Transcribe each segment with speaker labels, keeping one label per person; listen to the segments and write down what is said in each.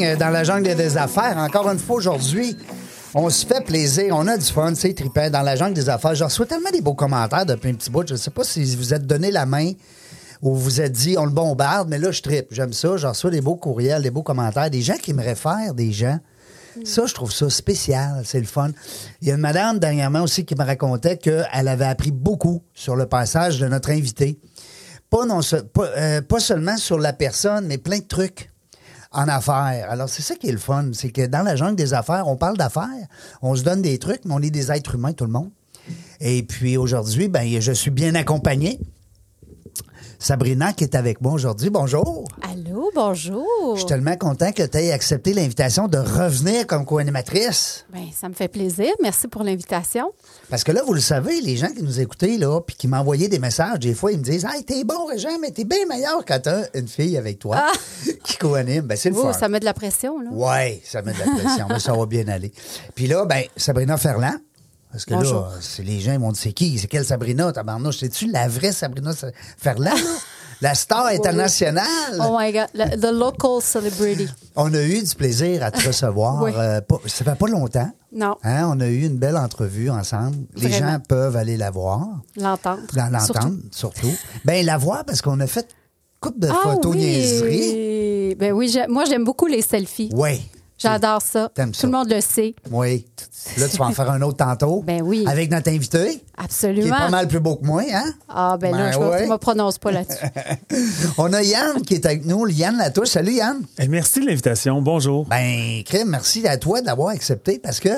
Speaker 1: Gang, dans la jungle des affaires. Encore une fois aujourd'hui, on se fait plaisir, on a du fun, c'est trippant dans la jungle des affaires. Je reçois tellement des beaux commentaires depuis un petit bout. Je ne sais pas si vous êtes donné la main ou vous êtes dit on le bombarde, mais là je trippe, j'aime ça. Je reçois des beaux courriels, des beaux commentaires, des gens qui me réfèrent, des gens. Ça, je trouve ça spécial, c'est le fun. Il y a une madame dernièrement aussi qui me racontait qu'elle avait appris beaucoup sur le passage de notre invité. Pas, non, pas, euh, pas seulement sur la personne, mais plein de trucs en affaires. Alors, c'est ça qui est le fun. C'est que dans la jungle des affaires, on parle d'affaires, on se donne des trucs, mais on est des êtres humains, tout le monde. Et puis aujourd'hui, ben, je suis bien accompagné. Sabrina qui est avec moi aujourd'hui. Bonjour.
Speaker 2: Allô, bonjour.
Speaker 1: Je suis tellement content que tu aies accepté l'invitation de revenir comme co-animatrice.
Speaker 2: Ben, ça me fait plaisir. Merci pour l'invitation.
Speaker 1: Parce que là, vous le savez, les gens qui nous écoutaient, là, puis qui m'envoyaient des messages, des fois, ils me disent Hey, t'es bon, Régent, mais t'es bien meilleur quand t'as une fille avec toi qui co-anime. Ben, c'est le
Speaker 2: Oh,
Speaker 1: fun.
Speaker 2: ça met de la pression, là.
Speaker 1: Oui, ça met de la pression, mais ça va bien aller. Puis là, ben, Sabrina Ferland. Parce que
Speaker 2: Bonjour.
Speaker 1: là, c'est les gens ils vont dire c'est qui? C'est quelle Sabrina? Tabarnouche, c'est-tu la vraie Sabrina Sa- Ferland? La star internationale?
Speaker 2: Oh my God, the local celebrity.
Speaker 1: On a eu du plaisir à te recevoir.
Speaker 2: Oui.
Speaker 1: euh, pas- ça fait pas longtemps.
Speaker 2: Non.
Speaker 1: Hein, on a eu une belle entrevue ensemble. Les gens peuvent aller la voir.
Speaker 2: L'entendre.
Speaker 1: L'entendre,
Speaker 2: Surtout.
Speaker 1: surtout. Ben, la voir parce qu'on a fait une couple de
Speaker 2: Ah
Speaker 1: photos
Speaker 2: oui.
Speaker 1: niaiseries.
Speaker 2: Ben oui, moi, j'aime beaucoup les selfies.
Speaker 1: Oui.
Speaker 2: J'adore ça.
Speaker 1: T'aimes
Speaker 2: Tout
Speaker 1: ça.
Speaker 2: le monde le sait.
Speaker 1: Oui. Là, tu vas en faire un autre tantôt.
Speaker 2: Ben oui.
Speaker 1: Avec notre invité. Qui
Speaker 2: Absolument.
Speaker 1: est pas mal plus beau que moi, hein?
Speaker 2: Ah, ben, là,
Speaker 1: Ben
Speaker 2: je ne
Speaker 1: ouais.
Speaker 2: me prononce pas là-dessus.
Speaker 1: On a Yann qui est avec nous, Yann Latouche. Salut Yann.
Speaker 3: Eh, merci de l'invitation. Bonjour.
Speaker 1: Ben, crème, merci à toi d'avoir accepté parce que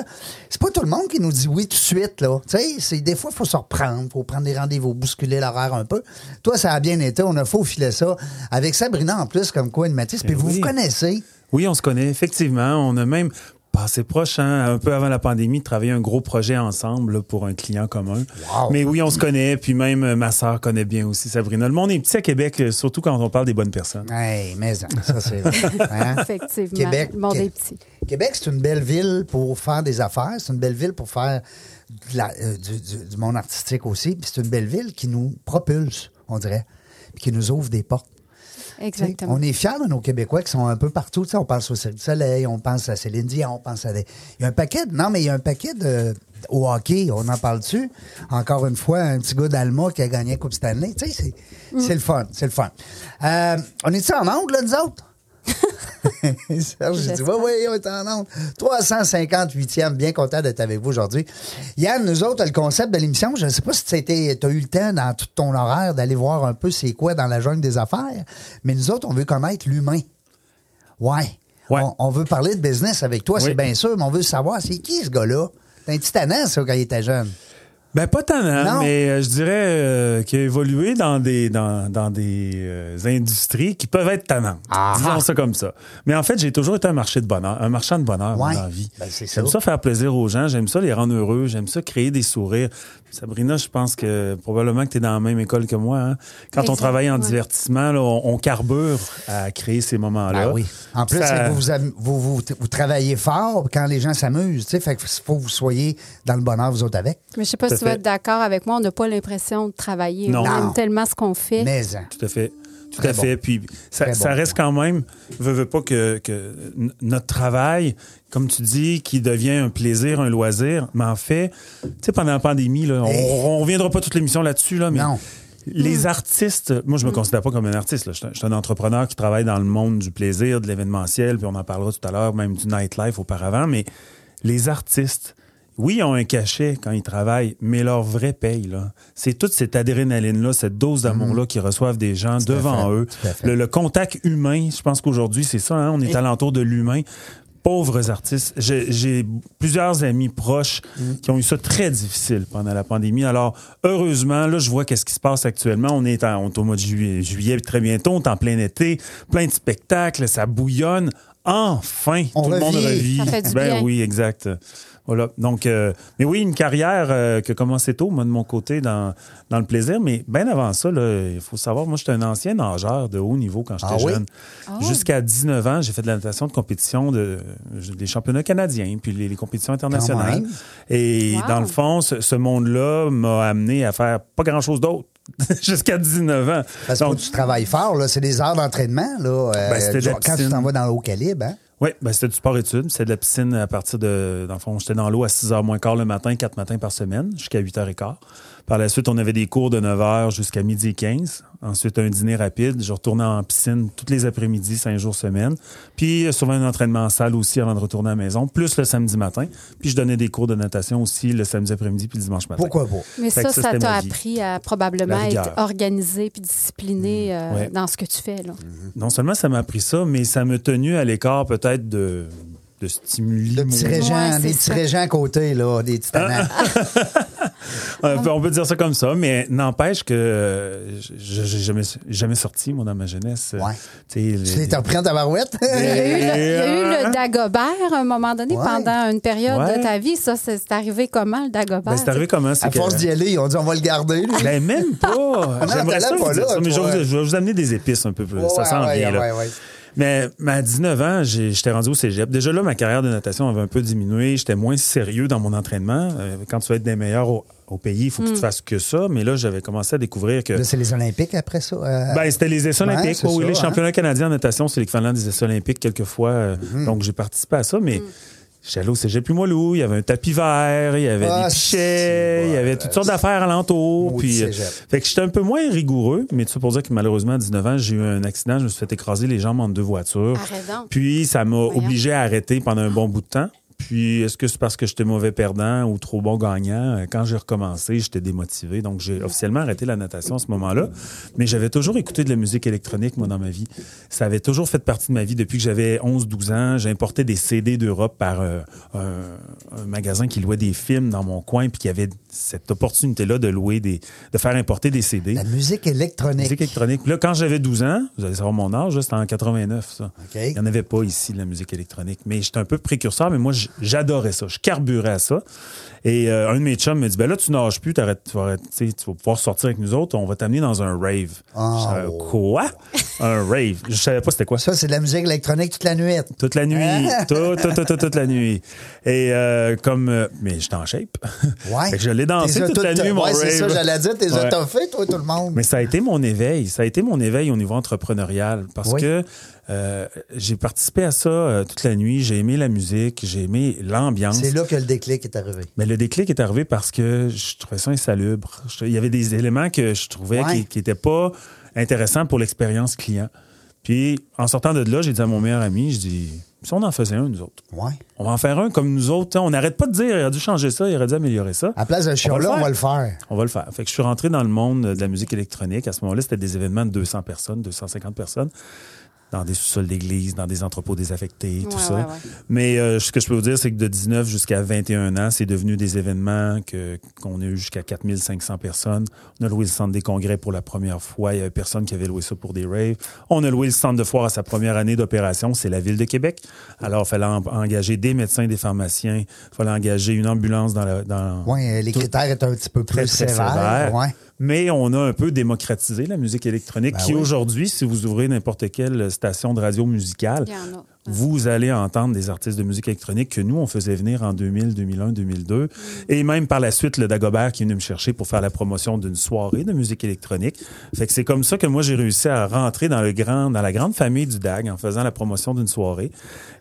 Speaker 1: c'est pas tout le monde qui nous dit oui tout de suite, là. Tu sais, c'est des fois, il faut se reprendre, faut prendre des rendez-vous, bousculer l'horaire un peu. Toi, ça a bien été, on a faufilé ça. Avec Sabrina en plus, comme quoi, une Mathis, puis
Speaker 3: Ben
Speaker 1: vous
Speaker 3: oui.
Speaker 1: vous connaissez.
Speaker 3: Oui, on se connaît, effectivement. On a même passé proche, hein, un peu avant la pandémie, de travailler un gros projet ensemble là, pour un client commun.
Speaker 1: Wow.
Speaker 3: Mais oui, on se connaît, puis même euh, ma sœur connaît bien aussi Sabrina. Le monde est petit à Québec, surtout quand on parle des bonnes personnes.
Speaker 1: Hey, mais ça, c'est vrai. Hein?
Speaker 2: Effectivement.
Speaker 1: Québec,
Speaker 2: Le monde est petit.
Speaker 1: Québec, c'est une belle ville pour faire des affaires. C'est une belle ville pour faire de la- euh, du, du- du monde artistique aussi. Puis c'est une belle ville qui nous propulse, on dirait, puis qui nous ouvre des portes.
Speaker 2: Exactement.
Speaker 1: On est fiers de nos Québécois qui sont un peu partout. On pense au Cirque du Soleil, on pense à Céline Dion, on pense à des... Il y a un paquet... de- Non, mais il y a un paquet de... Au hockey, on en parle dessus. Encore une fois, un petit gars d'Alma qui a gagné la Coupe Stanley. Tu sais, c'est,
Speaker 2: Mm.
Speaker 1: c'est le fun, c'est le fun. Euh, on est-tu en onde, là, nous autres? Serge, j'ai dit, oui, oui, on est en onde. 358e, bien content d'être avec vous aujourd'hui. Yann, nous autres, le concept de l'émission, je ne sais pas si tu as eu le temps dans tout ton horaire d'aller voir un peu c'est quoi dans la jungle des affaires, mais nous autres, on veut connaître l'humain. Ouais.
Speaker 3: Ouais.
Speaker 1: On, on veut parler de business avec toi,
Speaker 3: Oui.
Speaker 1: c'est bien sûr, mais on veut savoir c'est qui ce gars-là? C'est un petit tannant, ça, quand il était jeune.
Speaker 3: Ben pas tant, hein, mais euh, je dirais euh, qu'il a évolué dans des dans, dans des euh, industries qui peuvent être tannantes.
Speaker 1: Ah.
Speaker 3: Disons ça comme ça. Mais en fait, j'ai toujours été un marché de bonheur, un marchand de bonheur
Speaker 1: Ouais.
Speaker 3: dans la vie.
Speaker 1: Ben,
Speaker 3: j'aime
Speaker 1: ça.
Speaker 3: ça faire plaisir aux gens, j'aime ça les rendre heureux, j'aime ça créer des sourires. Sabrina, je pense que probablement que tu es dans la même école que moi. hein. Quand on travaille en
Speaker 2: ouais.
Speaker 3: divertissement, là, on, on carbure à créer ces moments-là.
Speaker 1: Ah oui. En plus,
Speaker 3: Ça-
Speaker 1: c'est que vous, vous, vous, vous- vous travaillez fort quand les gens s'amusent. tu sais, Fait qu'il faut que vous soyez dans le bonheur, vous autres, avec.
Speaker 2: Mais je sais pas
Speaker 3: Tout
Speaker 2: si tu vas
Speaker 3: fait.
Speaker 2: être d'accord avec moi, on n'a pas l'impression de travailler.
Speaker 3: Non.
Speaker 2: On
Speaker 1: Non.
Speaker 2: aime tellement ce qu'on fait.
Speaker 1: Mais, hein.
Speaker 3: Tout à fait. Tout
Speaker 1: Très
Speaker 3: à fait. Puis ça, reste quand même, veux, veux pas que, notre travail, comme tu dis, qui devient un plaisir, un loisir, mais en fait, tu sais, pendant la pandémie, là, on,
Speaker 1: Hey.
Speaker 3: on reviendra pas toute l'émission là-dessus, là, mais
Speaker 1: Non.
Speaker 3: les artistes, moi je me considère pas comme un artiste, là. Je, suis un- je suis un entrepreneur qui travaille dans le monde du plaisir, de l'événementiel, puis on en parlera tout à l'heure, même du nightlife auparavant, mais les artistes, oui, ils ont un cachet quand ils travaillent, mais leur vrai paye, là, c'est toute cette adrénaline-là, cette dose d'amour-là qu'ils reçoivent des gens devant
Speaker 1: fait,
Speaker 3: eux.
Speaker 1: à.
Speaker 3: Le, le contact humain, je pense qu'aujourd'hui, c'est ça, hein, on est
Speaker 1: Et-
Speaker 3: alentour de l'humain. pauvres artistes. J'ai plusieurs amis proches qui ont eu ça très difficile pendant la pandémie. Alors, heureusement, là, je vois qu'est-ce qui se passe actuellement. On est, en, on est au mois de juillet, juillet très bientôt, on est en plein été, plein de spectacles, ça bouillonne. Enfin,
Speaker 1: On
Speaker 3: tout le monde
Speaker 1: revit.
Speaker 3: revit.
Speaker 2: Ça fait du
Speaker 3: ben
Speaker 2: bien.
Speaker 3: oui, exact. Voilà. Donc, euh, mais oui, une carrière euh, qui a commencé tôt, moi, de mon côté, dans, dans le plaisir. Mais bien avant ça, là, il faut savoir, moi, j'étais un ancien nageur de haut niveau quand j'étais
Speaker 1: Ah oui?
Speaker 3: jeune. Jusqu'à 19 ans, j'ai fait de la natation de compétition de, des championnats canadiens, puis les, les compétitions internationales. Et
Speaker 2: Wow.
Speaker 3: dans le fond, ce, ce monde-là m'a amené à faire pas grand-chose d'autre jusqu'à 19 ans.
Speaker 1: Parce que
Speaker 3: Donc,
Speaker 1: tu travailles fort, là. C'est des heures d'entraînement, là. euh,
Speaker 3: Ben,
Speaker 1: quand tu t'en vas dans le haut calibre, hein?
Speaker 3: Oui, ben c'était du sport-études. C'était de la piscine à partir de. Dans le fond, j'étais dans l'eau à 6 h moins quart le matin, 4 matins par semaine, jusqu'à 8 h 15 Par la suite, on avait des cours de 9 h jusqu'à midi et 15. Ensuite, un dîner rapide. Je retournais en piscine toutes les après-midi, 5 jours semaine. Puis, euh, souvent un entraînement en salle aussi avant de retourner à la maison, plus le samedi matin. Puis, je donnais des cours de natation aussi le samedi après-midi puis le dimanche matin.
Speaker 1: Pourquoi pas?
Speaker 2: Mais ça,
Speaker 3: que ça,
Speaker 2: t'a appris à probablement être organisé puis discipliné euh,
Speaker 3: Ouais.
Speaker 2: dans ce que tu fais. Là.
Speaker 3: Non seulement ça m'a appris ça, mais ça m'a tenu à l'écart peut-être de, de stimuli.
Speaker 1: Le petit
Speaker 2: Ouais,
Speaker 1: régent,
Speaker 2: c'est
Speaker 1: des petits régents à côté, là, des.
Speaker 3: Euh, on peut dire ça comme ça, mais n'empêche que euh, je j'ai jamais, jamais sorti, moi, dans ma jeunesse.
Speaker 1: Ouais.
Speaker 3: Tu
Speaker 1: t'es repris en tabarouette?
Speaker 2: Il y, a eu le, il y a eu
Speaker 3: Euh,
Speaker 2: le Dagobert à un moment donné
Speaker 1: Ouais.
Speaker 2: pendant une période
Speaker 3: Ouais.
Speaker 2: de ta vie. Ça, c'est arrivé comment, le Dagobert?
Speaker 3: Ben, c'est arrivé comment?
Speaker 1: À
Speaker 3: que-
Speaker 1: force d'y aller, on dit on va le garder. lui.
Speaker 3: Ben, même pas. J'aimerais ça
Speaker 1: pas
Speaker 3: vous dire
Speaker 1: là,
Speaker 3: ça, mais je vais, vous, vous amener des épices un peu plus. ça sent
Speaker 1: ouais,
Speaker 3: bien, là. Mais, mais à 19 ans, j'étais rendu au cégep. Déjà là, ma carrière de natation avait un peu diminué. J'étais moins sérieux dans mon entraînement. Euh, quand tu veux être des meilleurs au, au pays, il faut que
Speaker 1: Hmm.
Speaker 3: tu fasses que ça. Mais là, j'avais commencé à découvrir que...
Speaker 1: C'est les Olympiques après ça. euh,
Speaker 3: Ben, c'était les essais
Speaker 1: Ouais,
Speaker 3: olympiques.
Speaker 1: c'est
Speaker 3: oui, les
Speaker 1: hein.
Speaker 3: championnats canadiens en natation, c'est l'équivalent des essais olympiques quelquefois. euh,
Speaker 1: Mhm.
Speaker 3: Donc, j'ai participé à ça, mais j'étais allé au cégep Limoilou, il y avait un tapis vert, il y avait
Speaker 1: Ah,
Speaker 3: des pichets, il y avait toutes sortes d'affaires alentour. Puis, euh, fait que j'étais un peu moins rigoureux, mais tout ça pour dire que malheureusement, à 19 ans, j'ai eu un accident, je me suis fait écraser les jambes entre deux voitures.
Speaker 2: Donc.
Speaker 3: Puis, ça m'a obligé à arrêter pendant un bon bout de temps. Puis, est-ce que c'est parce que j'étais mauvais perdant ou trop bon gagnant? Euh, Quand j'ai recommencé, j'étais démotivé. Donc, j'ai officiellement arrêté la natation à ce moment-là. Mais j'avais toujours écouté de la musique électronique, moi, dans ma vie. Ça avait toujours fait partie de ma vie depuis que j'avais 11-12 ans. J'importais des CD d'Europe par euh, un, un magasin qui louait des films dans mon coin puis qui avait cette opportunité-là de louer des, de faire importer des CD.
Speaker 1: La musique électronique.
Speaker 3: Musique électronique. Puis Là, quand j'avais 12 ans, vous allez savoir mon âge, c'était en 89, ça.
Speaker 1: OK.
Speaker 3: Il n'y en avait pas ici, de la musique électronique. Mais j'étais un peu précurseur, mais moi, j- j'adorais ça. Je carburais à ça. Et euh, un de mes chums me dit, ben là, tu nages plus, t'arrêtes- tu vas, tu vas pouvoir sortir avec nous autres, on va t'amener dans un rave.
Speaker 1: Oh.
Speaker 3: Je savais, Quoi? un rave? Je savais pas c'était quoi.
Speaker 1: Ça, c'est de la musique électronique toute la nuit.
Speaker 3: Toute la nuit. toute, toute, toute, toute, toute la nuit. Et euh, comme... euh, mais j'étais en shape.
Speaker 1: Ouais.
Speaker 3: Fait que je l'ai dansé toute la nuit, mon
Speaker 1: Ouais, c'est ça, j'allais dire. T'es
Speaker 3: Ouais.
Speaker 1: toi, tout le monde.
Speaker 3: Mais ça a été mon éveil. Ça a été mon éveil au niveau entrepreneurial parce
Speaker 1: Oui.
Speaker 3: que euh, j'ai participé à ça euh, toute la nuit. J'ai aimé la musique, j'ai aimé l'ambiance.
Speaker 1: C'est là que le déclic est arrivé.
Speaker 3: Mais le déclic est arrivé parce que je trouvais ça insalubre. Je- Il y avait des éléments que je trouvais
Speaker 1: Ouais.
Speaker 3: qui n'étaient pas intéressants pour l'expérience client. Puis, en sortant de là, j'ai dit à mon meilleur ami, je dis, si on en faisait un, nous autres,
Speaker 1: Ouais.
Speaker 3: on va en faire un comme nous autres. On n'arrête pas de dire, il aurait dû changer ça, il aurait dû améliorer ça.
Speaker 1: À la place de chiot là, on va le faire.
Speaker 3: On va le faire. Fait que je suis rentré dans le monde de la musique électronique. À ce moment-là, c'était des événements de 200 personnes, 250 personnes, dans des sous-sols d'église, dans des entrepôts désaffectés, tout
Speaker 2: Ouais,
Speaker 3: ça.
Speaker 2: ouais, ouais.
Speaker 3: Mais euh, ce que je peux vous dire, c'est que de 19 jusqu'à 21 ans, c'est devenu des événements que qu'on a eu jusqu'à 4500 personnes. On a loué le centre des congrès pour la première fois. Il y avait personne qui avait loué ça pour des raves. On a loué le centre de foire à sa première année d'opération. C'est la ville de Québec. Alors, il fallait en- engager des médecins, des pharmaciens. Il fallait engager une ambulance dans la... Dans,
Speaker 1: Oui, les
Speaker 3: Tout-
Speaker 1: critères étaient un petit peu plus
Speaker 3: très, très
Speaker 1: sévères.
Speaker 3: sévère. Mais on a un peu démocratisé la musique électronique,
Speaker 1: Ben
Speaker 3: qui
Speaker 1: oui.
Speaker 3: aujourd'hui, si vous ouvrez n'importe quelle station de radio musicale,
Speaker 2: Il y en a.
Speaker 3: vous allez entendre des artistes de musique électronique que nous, on faisait venir en 2000, 2001, 2002. Et même par la suite, le Dagobert qui est venu me chercher pour faire la promotion d'une soirée de musique électronique. Fait que c'est comme ça que moi, j'ai réussi à rentrer dans, le grand, dans la grande famille du DAG en faisant la promotion d'une soirée.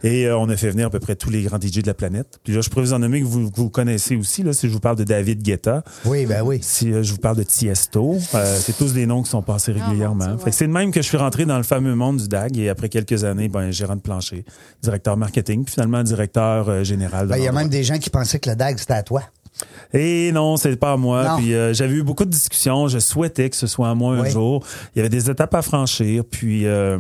Speaker 3: Et euh, on a fait venir à peu près tous les grands DJ de la planète. Puis là, je pourrais vous en nommer que vous, que vous connaissez aussi, là, si je vous parle de David Guetta.
Speaker 1: Oui, ben oui.
Speaker 3: Si euh, je vous parle de Tiesto, euh, c'est tous des noms qui sont passés
Speaker 2: Ah,
Speaker 3: régulièrement. Fait que c'est de même que je suis rentré dans le fameux monde du DAG et après quelques années, ben, gérant de plancher, directeur marketing, puis finalement directeur euh, général.
Speaker 1: Ben, Il y a même des gens qui pensaient que le DAG, c'était à toi.
Speaker 3: Et non, c'est pas à moi.
Speaker 1: Non.
Speaker 3: Puis euh, j'avais eu beaucoup de discussions. Je souhaitais que ce soit à moi un jour. Il y avait des étapes à franchir. Puis euh,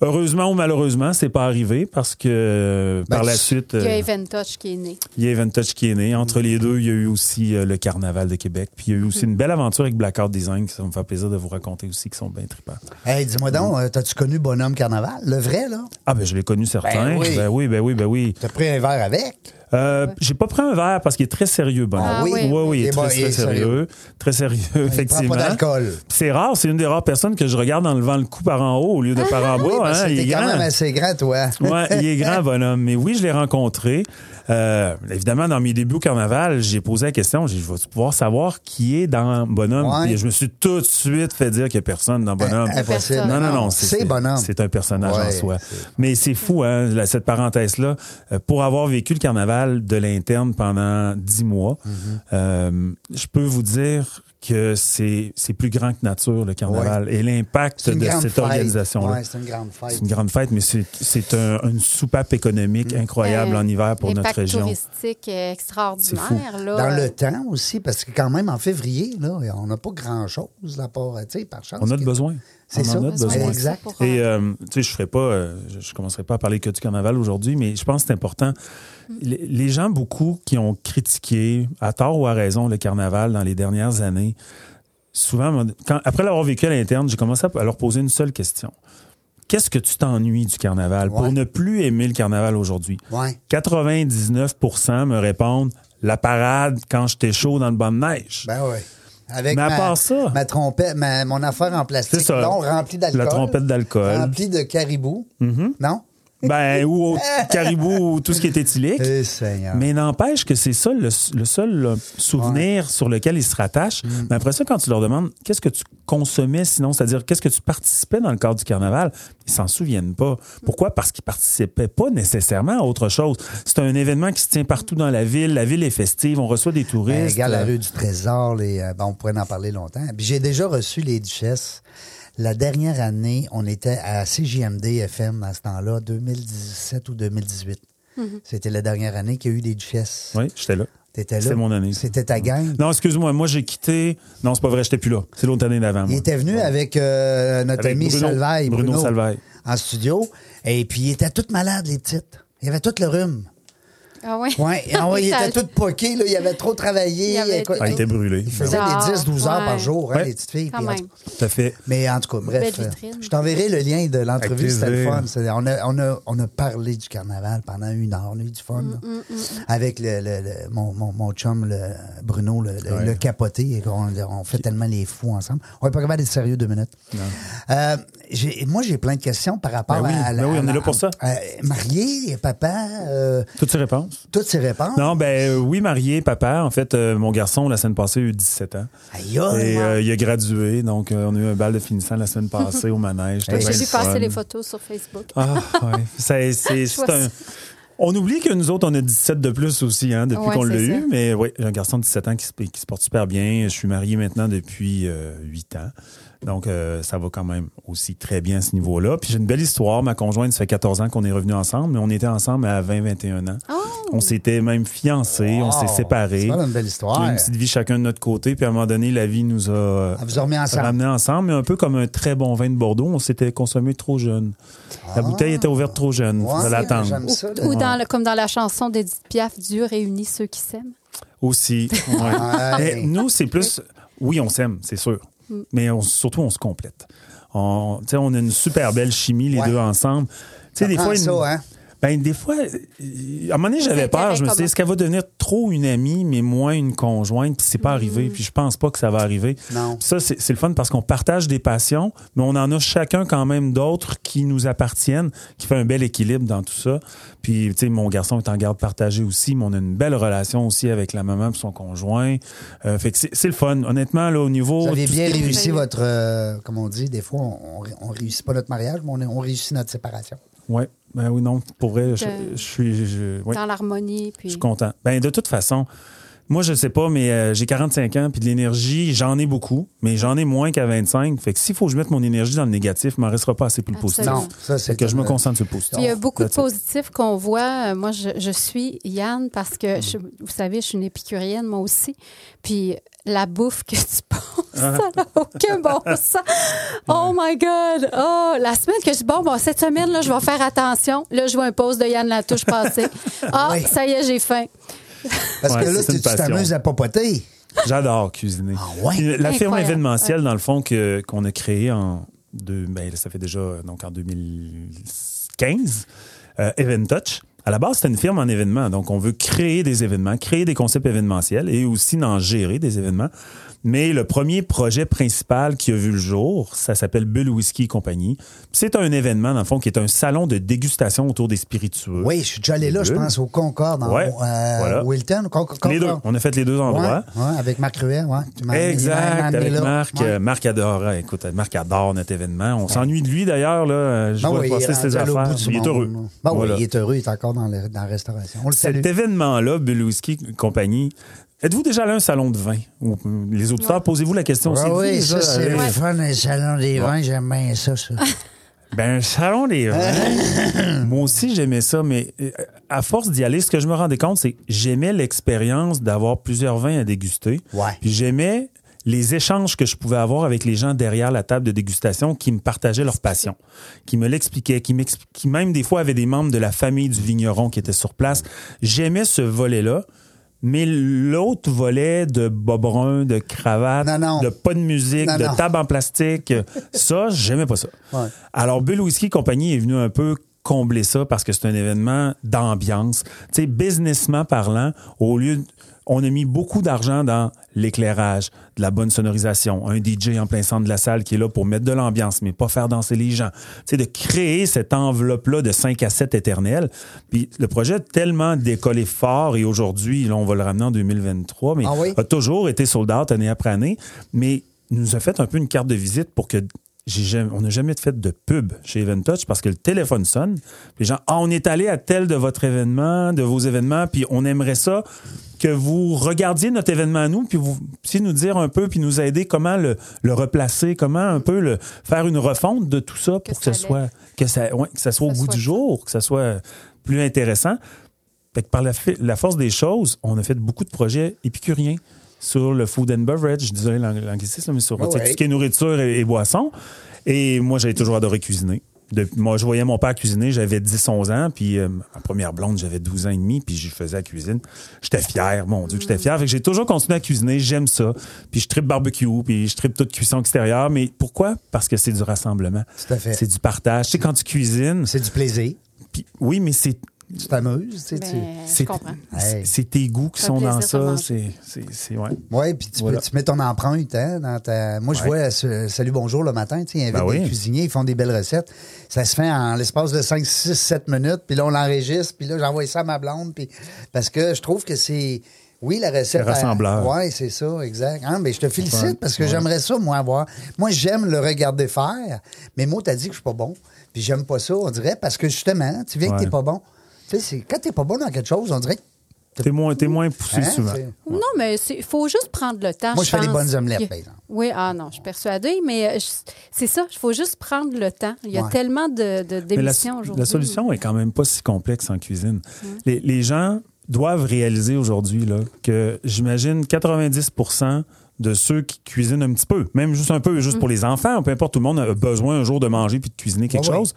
Speaker 3: Heureusement ou malheureusement, c'est pas arrivé parce que euh,
Speaker 1: Ben,
Speaker 3: par la suite,
Speaker 2: Il y a
Speaker 3: euh,
Speaker 2: Even Touch qui est né.
Speaker 3: il y a Vintage qui est né. Entre les deux, il y a eu aussi euh, le Carnaval de Québec. Puis il y a eu aussi une belle aventure avec Blackout Design, que ça me fait plaisir de vous raconter aussi, qui sont bien trippants.
Speaker 1: Hey, dis-moi donc, euh, t'as-tu connu Bonhomme Carnaval? Le vrai, là?
Speaker 3: Ah ben je l'ai connu certains.
Speaker 1: Ben oui.
Speaker 3: ben oui, ben oui, ben oui.
Speaker 1: T'as pris un verre avec?
Speaker 3: Euh, J'ai pas pris un verre parce qu'il est très sérieux, Bonhomme.
Speaker 2: Ah oui?
Speaker 3: oui, oui, il
Speaker 1: Il
Speaker 3: est très, sérieux. Très sérieux,
Speaker 1: Il
Speaker 3: effectivement.
Speaker 1: prend pas
Speaker 3: C'est rare, c'est une des rares personnes que je regarde en levant le cou par en haut au lieu de par en bas.
Speaker 1: Oui,
Speaker 3: hein. Il est
Speaker 1: quand
Speaker 3: grand.
Speaker 1: même assez grand, toi.
Speaker 3: Ouais, il est grand, bonhomme. Mais oui, je l'ai rencontré. Euh, évidemment, dans mes débuts au carnaval, j'ai posé la question, j'ai dit, je vais pouvoir savoir qui est dans Bonhomme?
Speaker 1: Ouais.
Speaker 3: Puis je me suis tout de suite fait dire qu'il n'y a personne dans Bonhomme.
Speaker 1: Impossible.
Speaker 3: Non, non, non.
Speaker 1: C'est Bonhomme.
Speaker 3: C'est un personnage en soi. Mais c'est fou, hein, cette parenthèse-là. Euh, pour avoir vécu le carnaval de l'interne pendant dix mois,
Speaker 1: Mm-hmm.
Speaker 3: euh, je peux vous dire que c'est c'est plus grand que nature, le carnaval. Et l'impact de cette
Speaker 1: fête.
Speaker 3: organisation-là.
Speaker 1: Ouais, c'est une grande fête.
Speaker 3: C'est une grande fête, mais c'est c'est un- une soupape économique
Speaker 1: Mm.
Speaker 3: incroyable
Speaker 2: Euh,
Speaker 3: en hiver pour notre
Speaker 2: Impact
Speaker 3: région.
Speaker 2: touristique extraordinaire. Là.
Speaker 1: Dans le temps aussi, parce que quand même, en février, là, on n'a pas grand-chose à part, tu sais, par chance.
Speaker 3: On a de besoin.
Speaker 1: C'est ça,
Speaker 3: en a de besoin.
Speaker 1: exact.
Speaker 3: Et
Speaker 2: euh,
Speaker 3: euh, tu sais, je ferai pas, euh, je, je commencerai pas à parler que du carnaval aujourd'hui, mais je pense que c'est important. Les, les gens beaucoup qui ont critiqué, à tort ou à raison, le carnaval dans les dernières années, souvent, quand, après l'avoir vécu à l'interne, j'ai commencé à leur poser une seule question. Qu'est-ce que tu t'ennuies du carnaval
Speaker 1: Ouais.
Speaker 3: pour ne plus aimer le carnaval aujourd'hui?
Speaker 1: Ouais.
Speaker 3: 99% me répondent la parade quand j'étais chaud dans le banc de neige.
Speaker 1: Ben oui. Avec
Speaker 3: Mais à
Speaker 1: ma,
Speaker 3: part ça-
Speaker 1: ma trompette, ma- mon affaire en plastique,
Speaker 3: ça.
Speaker 1: non, remplie d'alcool.
Speaker 3: La trompette d'alcool.
Speaker 1: Remplie de caribou. Non?
Speaker 3: Ben, ou au caribou, ou tout ce qui est éthylique.
Speaker 1: Eh.
Speaker 3: Mais n'empêche que c'est ça le, le seul souvenir sur lequel ils se rattachent.
Speaker 1: Mm.
Speaker 3: Mais après ça, quand tu leur demandes qu'est-ce que tu consommais sinon, c'est-à-dire qu'est-ce que tu participais dans le cadre du carnaval, ils s'en souviennent pas. Pourquoi? Parce qu'ils participaient pas nécessairement à autre chose. C'est un événement qui se tient partout dans la ville. La ville est festive, on reçoit des
Speaker 1: Ben,
Speaker 3: touristes.
Speaker 1: regarde la rue du Trésor, les, euh, ben, on pourrait en parler longtemps. J'ai déjà reçu les duchesses. La dernière année, on était à CJMD FM à ce temps-là, 2017 ou 2018. C'était la dernière année qu'il y a eu des duchesses.
Speaker 3: Oui, j'étais là.
Speaker 1: T'étais là.
Speaker 3: C'était mon année.
Speaker 1: C'était ta gang?
Speaker 3: Non, excuse-moi, moi j'ai quitté. Non, c'est pas vrai, j'étais plus là. C'est l'autre année d'avant.
Speaker 1: Il était venu avec euh, notre
Speaker 3: Avec
Speaker 1: ami
Speaker 3: Bruno.
Speaker 1: Salvaille,
Speaker 3: Bruno
Speaker 1: Bruno,
Speaker 3: Salvaille.
Speaker 1: en studio. Et puis, ils étaient toutes malades, les petites. Il y avait tout le rhume.
Speaker 2: Ah oui.
Speaker 1: Ouais, ah ouais, il était tout poqué, là. Il avait trop travaillé.
Speaker 2: Il avait
Speaker 1: Écoute,
Speaker 3: Ah, il était brûlé.
Speaker 1: Il faisait
Speaker 2: Ah,
Speaker 1: des 10-12 heures par
Speaker 2: ouais.
Speaker 1: jour, hein,
Speaker 3: Ouais.
Speaker 1: les petites filles.
Speaker 2: Quand même.
Speaker 1: tout
Speaker 3: à fait.
Speaker 1: mais en tout cas, bref, euh, je t'enverrai le lien de l'entrevue, c'était le fun. On a, on, a, on a parlé du carnaval pendant une heure, on a eu du fun. là. Avec le, le- le- mon, mon, mon chum, le Bruno, le, le- le capoté. et On, on fait tellement les fous ensemble. On n'est pas capable d'être sérieux deux minutes. Euh, moi, j'ai plein de questions par rapport
Speaker 3: Ben oui,
Speaker 1: à, la-
Speaker 3: ben oui, on
Speaker 1: à
Speaker 3: est là pour ça.
Speaker 1: à- marié, papa, euh,
Speaker 3: Toutes ces réponses?
Speaker 1: Toutes ces réponses?
Speaker 3: Non, ben euh, oui, marié, papa. En fait, euh, mon garçon, la semaine passée, a eu 17 ans.
Speaker 1: Aïe, aïe.
Speaker 3: Et euh, il a gradué, donc euh, on a eu un bal de finissant la semaine passée au manège.
Speaker 2: J'ai vu passer les photos sur Facebook.
Speaker 3: Ah, ouais. C'est- c'est- c'est un- On oublie que nous autres, on a 17 de plus aussi, hein, depuis
Speaker 2: Ouais,
Speaker 3: qu'on l'a eu. Mais oui, j'ai un garçon de 17 ans qui se, qui se porte super bien. Je suis marié maintenant depuis euh, 8 ans. Donc, euh, ça va quand même aussi très bien à ce niveau-là. Puis j'ai une belle histoire. Ma conjointe, ça fait 14 ans qu'on est revenus ensemble, mais on était ensemble à 20-21 ans.
Speaker 2: Oh!
Speaker 3: On s'était même fiancés, on s'est
Speaker 1: Wow.
Speaker 3: séparés.
Speaker 1: C'est une belle
Speaker 3: On
Speaker 1: histoire.
Speaker 3: a eu une petite vie chacun de notre côté, puis à un moment donné, la vie nous a euh,
Speaker 1: Ah, vous a remis ensemble.
Speaker 3: ramenés ensemble, mais un peu comme un très bon vin de Bordeaux, on s'était consommé trop jeune. La bouteille était ouverte trop jeune.
Speaker 1: Ouais,
Speaker 3: Fallait l'attendre.
Speaker 1: j'aime
Speaker 2: Ou, ou dans le- comme dans la chanson d'Edith Piaf, Dieu réunit ceux qui s'aiment.
Speaker 3: Aussi. ouais.
Speaker 1: Ouais.
Speaker 3: Mais nous, c'est plus. Oui, on s'aime, c'est sûr. Mais on- surtout, on se complète. On, on a une super belle chimie, les
Speaker 1: Ouais.
Speaker 3: deux ensemble. Tu sais, des fois, une-
Speaker 1: hein?
Speaker 3: Ben, des fois, euh, à un moment donné, j'avais peur. Je me suis dit, est-ce qu'elle va devenir trop une amie, mais moins une conjointe? Puis c'est pas arrivé. Puis je pense pas que ça va arriver.
Speaker 1: Non.
Speaker 3: Puis ça, c'est le fun parce qu'on partage des passions, mais on en a chacun quand même d'autres qui nous appartiennent, qui fait un bel équilibre dans tout ça. Puis, tu sais, mon garçon est en garde partagée aussi, mais on a une belle relation aussi avec la maman et son conjoint. Euh, fait que c'est le fun. Honnêtement, là, au niveau...
Speaker 1: Vous avez bien réussi votre, euh, comme on dit, des fois, on, on, on réussit pas notre mariage, mais on, on réussit notre séparation.
Speaker 3: Ouais. Ben oui, non, pour vrai, je, suis... je-.
Speaker 2: Dans l'harmonie. Puis...
Speaker 3: Je suis content. Ben, de toute façon, Moi, je sais pas, mais euh, j'ai 45 ans, puis de l'énergie, j'en ai beaucoup, mais j'en ai moins qu'à 25. Fait que s'il faut que je mette mon énergie dans le négatif, il m'en restera pas assez pour le positif.
Speaker 1: Non, ça, c'est
Speaker 3: que je me concentre sur le positif.
Speaker 2: Puis il y a beaucoup de positifs qu'on voit. Euh, Moi, je, je suis Yann parce que, je- vous savez, je suis une épicurienne, moi aussi. Puis la bouffe que tu penses, ça n'a aucun bon sens. Oh my God! Oh, la semaine que je dis, bon, bon, cette semaine, là, je vais faire attention. Là, je vois un post de Yann Latouche passer. Ah,
Speaker 1: Oui.
Speaker 2: ça y est, j'ai faim.
Speaker 1: Parce
Speaker 3: Ouais,
Speaker 1: que là,
Speaker 3: c'est
Speaker 1: tu t'amuses à papoter.
Speaker 3: J'adore cuisiner.
Speaker 1: Ah ouais?
Speaker 3: La firme
Speaker 2: Incroyable.
Speaker 3: événementielle, dans le fond, que- qu'on a créée en deux, ben, ça fait déjà donc en 2015, euh, Event Touch. À la base, c'était une firme en événements. Donc, on veut créer des événements, créer des concepts événementiels et aussi d'en gérer des événements. Mais le premier projet principal qui a vu le jour, ça s'appelle Bull Whisky et compagnie. C'est un événement, dans le fond, qui est un salon de dégustation autour des spiritueux.
Speaker 1: Oui, je suis déjà allé là, je pense, au Concorde, en
Speaker 3: Ouais,
Speaker 1: euh,
Speaker 3: voilà.
Speaker 1: Wilton. Con- Concorde.
Speaker 3: Les deux. On a fait les deux endroits.
Speaker 1: ouais, avec Marc Ruet, ouais.
Speaker 3: Exact, avec
Speaker 1: là.
Speaker 3: Marc. Euh, Marc adore, euh, écoute, Marc adore notre événement. On s'ennuie de lui d'ailleurs, là. Je
Speaker 1: Ben
Speaker 3: vois passer ses affaires. Il est heureux.
Speaker 1: Ben
Speaker 3: Voilà.
Speaker 1: oui, il est heureux, il est encore dans, le- dans la restauration. On le salue.
Speaker 3: Cet événement-là, Bull Whisky Compagnie, êtes-vous déjà allé à un salon de vin? Ou, euh, les auditeurs, posez-vous la question aussi.
Speaker 1: Ah oui, ça, c'est le fun, les salons des vins, j'aime bien ça, ça.
Speaker 3: Ben, un salon des vins. Moi aussi, j'aimais ça, mais euh, à force d'y aller, ce que je me rendais compte, c'est que j'aimais l'expérience d'avoir plusieurs vins à déguster.
Speaker 1: Ouais.
Speaker 3: Puis j'aimais les échanges que je pouvais avoir avec les gens derrière la table de dégustation qui me partageaient leur passion, qui me l'expliquaient, qui, qui même des fois avaient des membres de la famille du vigneron qui étaient sur place. J'aimais ce volet-là. Mais l'autre volet de bobrun, de cravate,
Speaker 1: Non, non.
Speaker 3: de pas de musique,
Speaker 1: Non,
Speaker 3: de table en plastique, ça, j'aimais pas ça.
Speaker 1: Ouais.
Speaker 3: Alors, Bull Whisky Compagnie est venu un peu combler ça parce que c'est un événement d'ambiance. Tu sais, businessment parlant, au lieu de- on a mis beaucoup d'argent dans l'éclairage, de la bonne sonorisation, un DJ en plein centre de la salle qui est là pour mettre de l'ambiance, mais pas faire danser les gens. Sais, de créer cette enveloppe-là de 5 à 7 éternels. Puis le projet a tellement décollé fort et aujourd'hui, là, on va le ramener en 2023, mais
Speaker 1: Ah oui?
Speaker 3: a toujours été sold out année après année, mais nous a fait un peu une carte de visite pour que jamais, on n'a jamais fait de pub chez Event Touch parce que le téléphone sonne. Les gens, ah, on est allé à tel de votre événement, de vos événements, puis on aimerait ça que vous regardiez notre événement à nous, puis vous puissiez nous dire un peu, puis nous aider comment le, le replacer, comment un peu le, faire une refonte de tout ça pour que,
Speaker 2: ça
Speaker 3: ce soit, que ça, ouais, que ça soit au goût
Speaker 2: soit
Speaker 3: du jour, que ça soit plus intéressant. Fait que par la, la force des choses, on a fait beaucoup de projets épicuriens sur le food and beverage, désolé l'ang- l'anglicisme, mais sur
Speaker 1: ouais.
Speaker 3: tout ce qui est nourriture et, et boissons. Et moi, j'avais toujours adoré cuisiner. De- moi, je voyais mon père cuisiner, j'avais 10-11 ans, puis euh, ma première blonde, j'avais 12 ans et demi, puis je faisais la cuisine. J'étais fier, mon Dieu, que j'étais fier. Fait que j'ai toujours continué à cuisiner, j'aime ça. Puis je tripe barbecue, puis je tripe toute cuisson extérieure. Mais pourquoi? Parce que c'est du rassemblement. C'est du partage. Tu sais, quand tu cuisines,
Speaker 1: C'est du plaisir.
Speaker 3: puis oui, mais c'est
Speaker 1: Tu t'amuses, tu sais.
Speaker 2: Ben,
Speaker 3: c'est
Speaker 2: comprends.
Speaker 1: Hey.
Speaker 3: c'est tes goûts qui sont dans ça. C'est, c'est, c'est, ouais.
Speaker 1: Oui, puis tu,
Speaker 3: Voilà.
Speaker 1: tu mets ton empreinte hein, dans ta. Moi, je
Speaker 3: Ouais.
Speaker 1: vois ce- Salut Bonjour le matin, tu sais, ils invitent
Speaker 3: Ben oui.
Speaker 1: des cuisiniers, ils font des belles recettes. Ça se fait en l'espace de 5, 6, 7 minutes, puis là, on l'enregistre, puis là, j'envoie ça à ma blonde, puis parce que je trouve que c'est. Oui, la recette.
Speaker 3: C'est rassembleur.
Speaker 1: Oui, c'est ça, exact. Hein, mais je te félicite
Speaker 3: Ouais.
Speaker 1: parce que
Speaker 3: Ouais.
Speaker 1: j'aimerais ça, moi, avoir. Moi, j'aime le regarder faire, mais moi, t'as dit que je suis pas bon. Puis j'aime pas ça, on dirait, parce que justement, tu viens que
Speaker 3: Ouais.
Speaker 1: t'es pas bon. Tu sais, quand t'es pas bon dans quelque chose, on dirait que.
Speaker 3: T'es moins, t'es moins poussé
Speaker 1: Hein,
Speaker 3: souvent.
Speaker 2: Non, mais il faut juste prendre le temps.
Speaker 1: Moi, je fais des bonnes omelettes,
Speaker 2: a-
Speaker 1: par exemple.
Speaker 2: Oui, ah non, je suis persuadée, mais euh, je- c'est ça, il faut juste prendre le temps. Il y a
Speaker 1: Ouais.
Speaker 2: tellement de, d'émissions aujourd'hui.
Speaker 3: la solution est quand même pas si complexe en cuisine. Les, les gens doivent réaliser aujourd'hui là, que j'imagine 90% de ceux qui cuisinent un petit peu, même juste un peu,
Speaker 2: Mmh.
Speaker 3: juste pour les enfants, peu importe, tout le monde a besoin un jour de manger puis de cuisiner quelque
Speaker 1: Ah oui.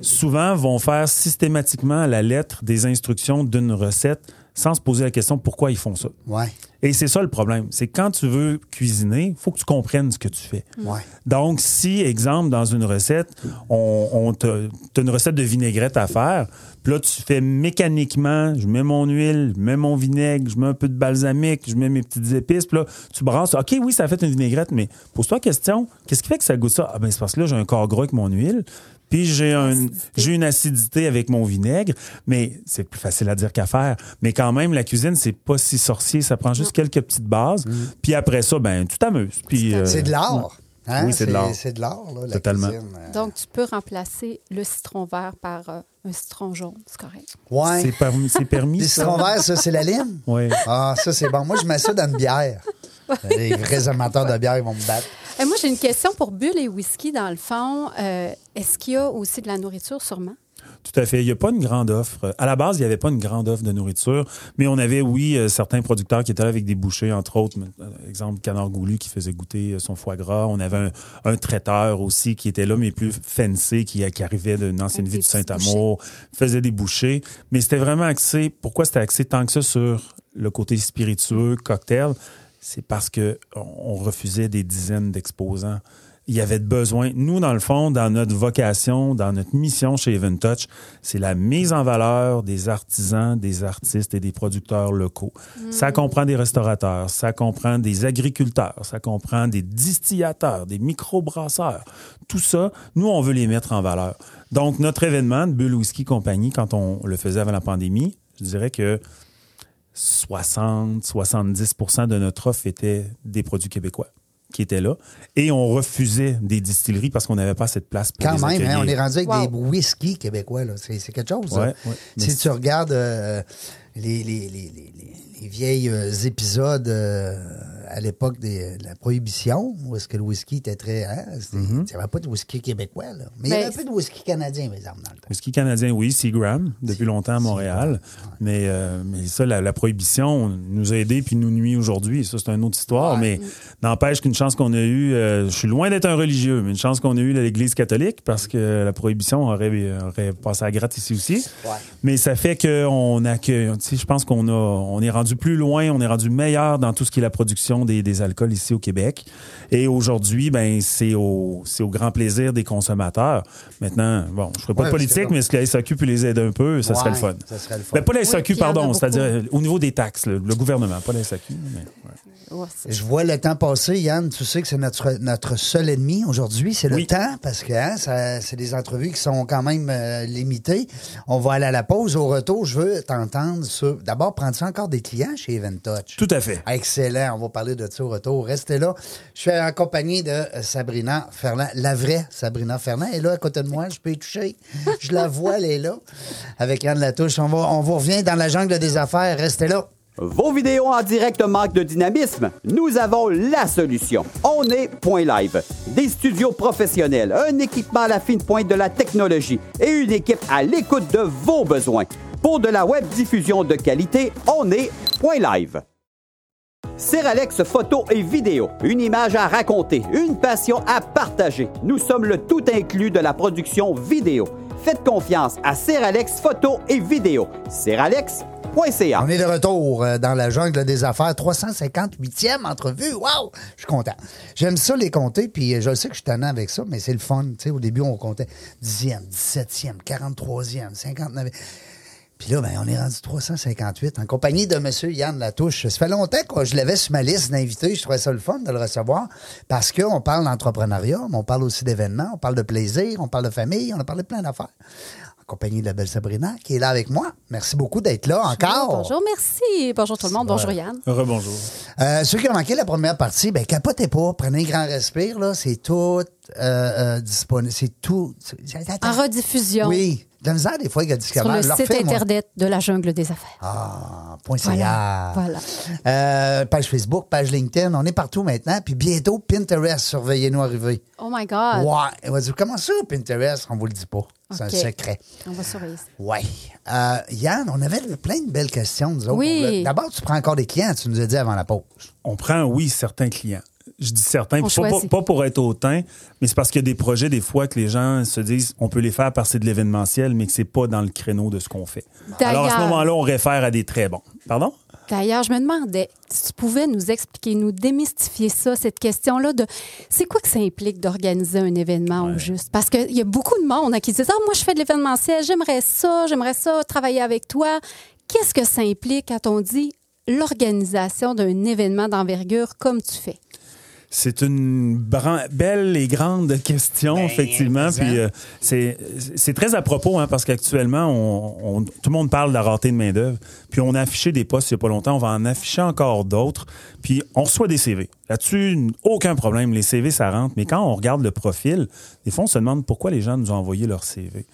Speaker 3: Souvent vont faire systématiquement à la lettre des instructions d'une recette sans se poser la question pourquoi ils font ça.
Speaker 1: Ouais,
Speaker 3: Et c'est ça le problème. C'est que quand tu veux cuisiner, il faut que tu comprennes ce que tu fais.
Speaker 1: ouais.
Speaker 3: Donc, si, exemple, dans une recette, on, on te- t'as une recette de vinaigrette à faire, puis là, tu fais mécaniquement, je mets mon huile, je mets mon vinaigre, je mets un peu de balsamique, je mets mes petites épices, puis là, tu brasses. OK, oui, ça a fait une vinaigrette, mais pose-toi la question, qu'est-ce qui fait que ça goûte ça? Ah ben, c'est parce que là, j'ai un corps gras avec mon huile, puis j'ai un, j'ai une acidité avec mon vinaigre, mais c'est plus facile à dire qu'à faire. Mais quand même, la cuisine, c'est pas si sorcier, ça prend juste quelques petites bases, puis après ça, ben, tu t'amuses. Puis, euh,
Speaker 1: C'est de l'art. Hein?
Speaker 3: Oui, c'est de l'art.
Speaker 1: C'est de l'art, là, la
Speaker 3: Totalement.
Speaker 1: cuisine. Euh,
Speaker 2: Donc, tu peux remplacer le citron vert par euh, un citron jaune. C'est correct.
Speaker 1: Ouais.
Speaker 3: C'est permis, c'est permis
Speaker 1: Des
Speaker 3: ça?
Speaker 1: citrons verts, ça, c'est la lime?
Speaker 3: Oui.
Speaker 1: Ah, ça, c'est bon. Moi, je mets ça dans une bière. Les vrais amateurs de bière, ils vont me battre.
Speaker 2: Et moi, j'ai une question pour Bulle et Whisky, dans le fond. Euh, Est-ce qu'il y a aussi de la nourriture, sûrement?
Speaker 3: Tout à fait. Il n'y a pas une grande offre. À la base, il n'y avait pas une grande offre de nourriture, mais on avait, oui, euh, certains producteurs qui étaient là avec des bouchées, entre autres, euh, exemple Canard Goulu qui faisait goûter euh, son foie gras. On avait un, un traiteur aussi qui était là, mais plus fancy, qui, qui arrivait d'une ancienne
Speaker 2: des
Speaker 3: du Saint-Amour, faisait des bouchées. Mais c'était vraiment axé. Pourquoi c'était axé tant que ça sur le côté spiritueux, cocktail? C'est parce que on refusait des dizaines d'exposants. Il y avait besoin. Nous, dans le fond, dans notre vocation, dans notre mission chez Even Touch, c'est la mise en valeur des artisans, des artistes et des producteurs locaux. Ça comprend des restaurateurs, ça comprend des agriculteurs, ça comprend des distillateurs, des microbrasseurs. Tout ça, nous, on veut les mettre en valeur. Donc, notre événement de Bull Whisky Compagnie, quand on le faisait avant la pandémie, je dirais que 60-70% de notre offre était des produits québécois qui étaient là. Et on refusait des distilleries parce qu'on n'avait pas cette place pour
Speaker 1: Quand
Speaker 3: les
Speaker 1: même, hein, on est rendu avec
Speaker 2: Wow.
Speaker 1: des whisky québécois. là. C'est c'est quelque chose.
Speaker 3: Ouais,
Speaker 1: là.
Speaker 3: ouais.
Speaker 1: Si
Speaker 3: Mais
Speaker 1: tu regardes euh, les, les, les, les, les- les vieilles euh, épisodes euh, à l'époque de la prohibition, où est-ce que le whisky était très... Hein,
Speaker 3: Mm-hmm.
Speaker 1: Il n'y avait pas de whisky québécois. Là. Mais il y avait
Speaker 2: Ben,
Speaker 1: un peu de whisky canadien, par exemple, dans le temps.
Speaker 3: Whisky canadien, oui, Seagram, depuis longtemps à Montréal. Mais, euh, mais ça, la, la prohibition nous a aidés puis nous nuit aujourd'hui. Ça, c'est une autre histoire. Mais n'empêche qu'une chance qu'on a eue, euh, je suis loin d'être un religieux, mais une chance qu'on a eue l'Église catholique parce que la prohibition aurait, aurait passé à gratte ici aussi.
Speaker 1: Ouais.
Speaker 3: Mais ça fait qu'on accueille. Tu sais, je pense qu'on a, on est rendu plus loin, on est rendu meilleur dans tout ce qui est la production des, des alcools ici au Québec. Et aujourd'hui, ben, c'est au, c'est au grand plaisir des consommateurs. Maintenant, bon, je ferai pas
Speaker 1: Ouais,
Speaker 3: de politique,
Speaker 1: que-
Speaker 3: mais est-ce que la SAQ peut les aider un peu? Ça serait
Speaker 1: Ouais,
Speaker 3: le fun.
Speaker 1: ça serait le fun.
Speaker 3: Ben, pas la SAQ, pardon, c'est-à-dire euh, au niveau des taxes, le, le gouvernement, pas la SAQ. Mais, ouais.
Speaker 2: Ouais, c'est-
Speaker 1: Je vois le temps passer, Yann. Tu sais que c'est notre, notre seul ennemi aujourd'hui, c'est le
Speaker 3: Oui.
Speaker 1: temps, parce que hein, ça- c'est des entrevues qui sont quand même euh, limitées. On va aller à la pause. Au retour, je veux t'entendre sur. D'abord, prends-tu encore des clients chez Event Touch?
Speaker 3: Tout à fait.
Speaker 1: Excellent. On va parler de ça retour. Restez là. Je suis accompagné de euh, Sabrina Ferland, la vraie Sabrina Ferland. Est là à côté de moi. Je peux y toucher. Je la vois, elle est là. Avec Yann Latouche. On, va, on vous revient dans la jungle des affaires. Restez là.
Speaker 4: Vos vidéos en direct manquent de dynamisme? Nous avons la solution. On est Point Live. Des studios professionnels, un équipement à la fine pointe de la technologie et une équipe à l'écoute de vos besoins. Pour de la web diffusion de qualité, on est Point Live. Seralex photo et vidéo, une image à raconter, une passion à partager. Nous sommes le tout inclus de la production vidéo. Faites confiance à Seralex photo et vidéo. Seralex.ca.
Speaker 1: On est de retour euh, dans la jungle des affaires. 358e entrevue. Wow! Je suis content. J'aime ça les compter, puis euh, je sais que je suis tannant avec ça, mais c'est le fun. Au début, on comptait 10e, 17e, 43e, 59e. Puis là, ben, on est rendu 358 en compagnie de M. Yann Latouche. Ça fait longtemps que je l'avais sur ma liste d'invités. Je trouvais ça le fun de le recevoir parce qu'on parle d'entrepreneuriat, mais on parle aussi d'événements, on parle de plaisir, on parle de famille, on a parlé de plein d'affaires. En compagnie de la belle Sabrina qui est là avec moi. Merci beaucoup d'être là encore.
Speaker 2: Bonjour, merci. Bonjour tout le monde. Bonjour Yann.
Speaker 3: Rebonjour.
Speaker 1: Euh, ceux qui ont manqué la première partie, ben capotez pas, prenez un grand respire, là, c'est tout euh, euh, disponible, c'est tout.
Speaker 2: En rediffusion
Speaker 1: Oui, de la misère des fois, il y a
Speaker 2: sur
Speaker 1: Discover.
Speaker 2: le
Speaker 1: Leur
Speaker 2: site. Internet de la jungle des affaires.
Speaker 1: Ah, point
Speaker 2: Voilà,
Speaker 1: CA.
Speaker 2: voilà.
Speaker 1: Euh, page Facebook, page LinkedIn, on est partout maintenant. Puis bientôt, Pinterest, surveillez-nous arriver.
Speaker 2: Oh my God.
Speaker 1: Ouais, on va dire, comment ça, Pinterest? On vous le dit pas. C'est un secret.
Speaker 2: On va surveiller ça.
Speaker 1: Ouais. Euh, Yann, on avait plein de belles questions, nous autres.
Speaker 2: Oui.
Speaker 1: D'abord, tu prends encore des clients, tu nous as dit avant la pause.
Speaker 3: on prend, oui, certains clients. Je dis certains, pas, pas, pour être hautain, mais c'est parce qu'il y a des projets, des fois, que les gens se disent on peut les faire parce que c'est de l'événementiel, mais que c'est pas dans le créneau de ce qu'on fait. Alors, à ce moment-là, on réfère à des très bons. Pardon?
Speaker 2: D'ailleurs, je me demandais si tu pouvais nous expliquer, nous démystifier ça, cette question-là de c'est quoi que ça implique d'organiser un événement au juste? Parce qu'il y a beaucoup de monde hein, qui disent Ah, moi, je fais de l'événementiel, j'aimerais ça, j'aimerais ça, travailler avec toi. Qu'est-ce que ça implique quand on dit l'organisation d'un événement d'envergure comme tu fais?
Speaker 3: C'est une belle et grande question, effectivement.
Speaker 1: mais
Speaker 3: Puis euh, c'est très à propos, hein, parce qu'actuellement, on, on- tout le monde parle de la rareté de main-d'œuvre. Puis on a affiché des postes il n'y a pas longtemps. On va en afficher encore d'autres. Puis on reçoit des CV. Là-dessus, aucun problème. Les CV, ça rentre. Mais quand on regarde le profil, des fois, on se demande pourquoi les gens nous ont envoyé leur CV.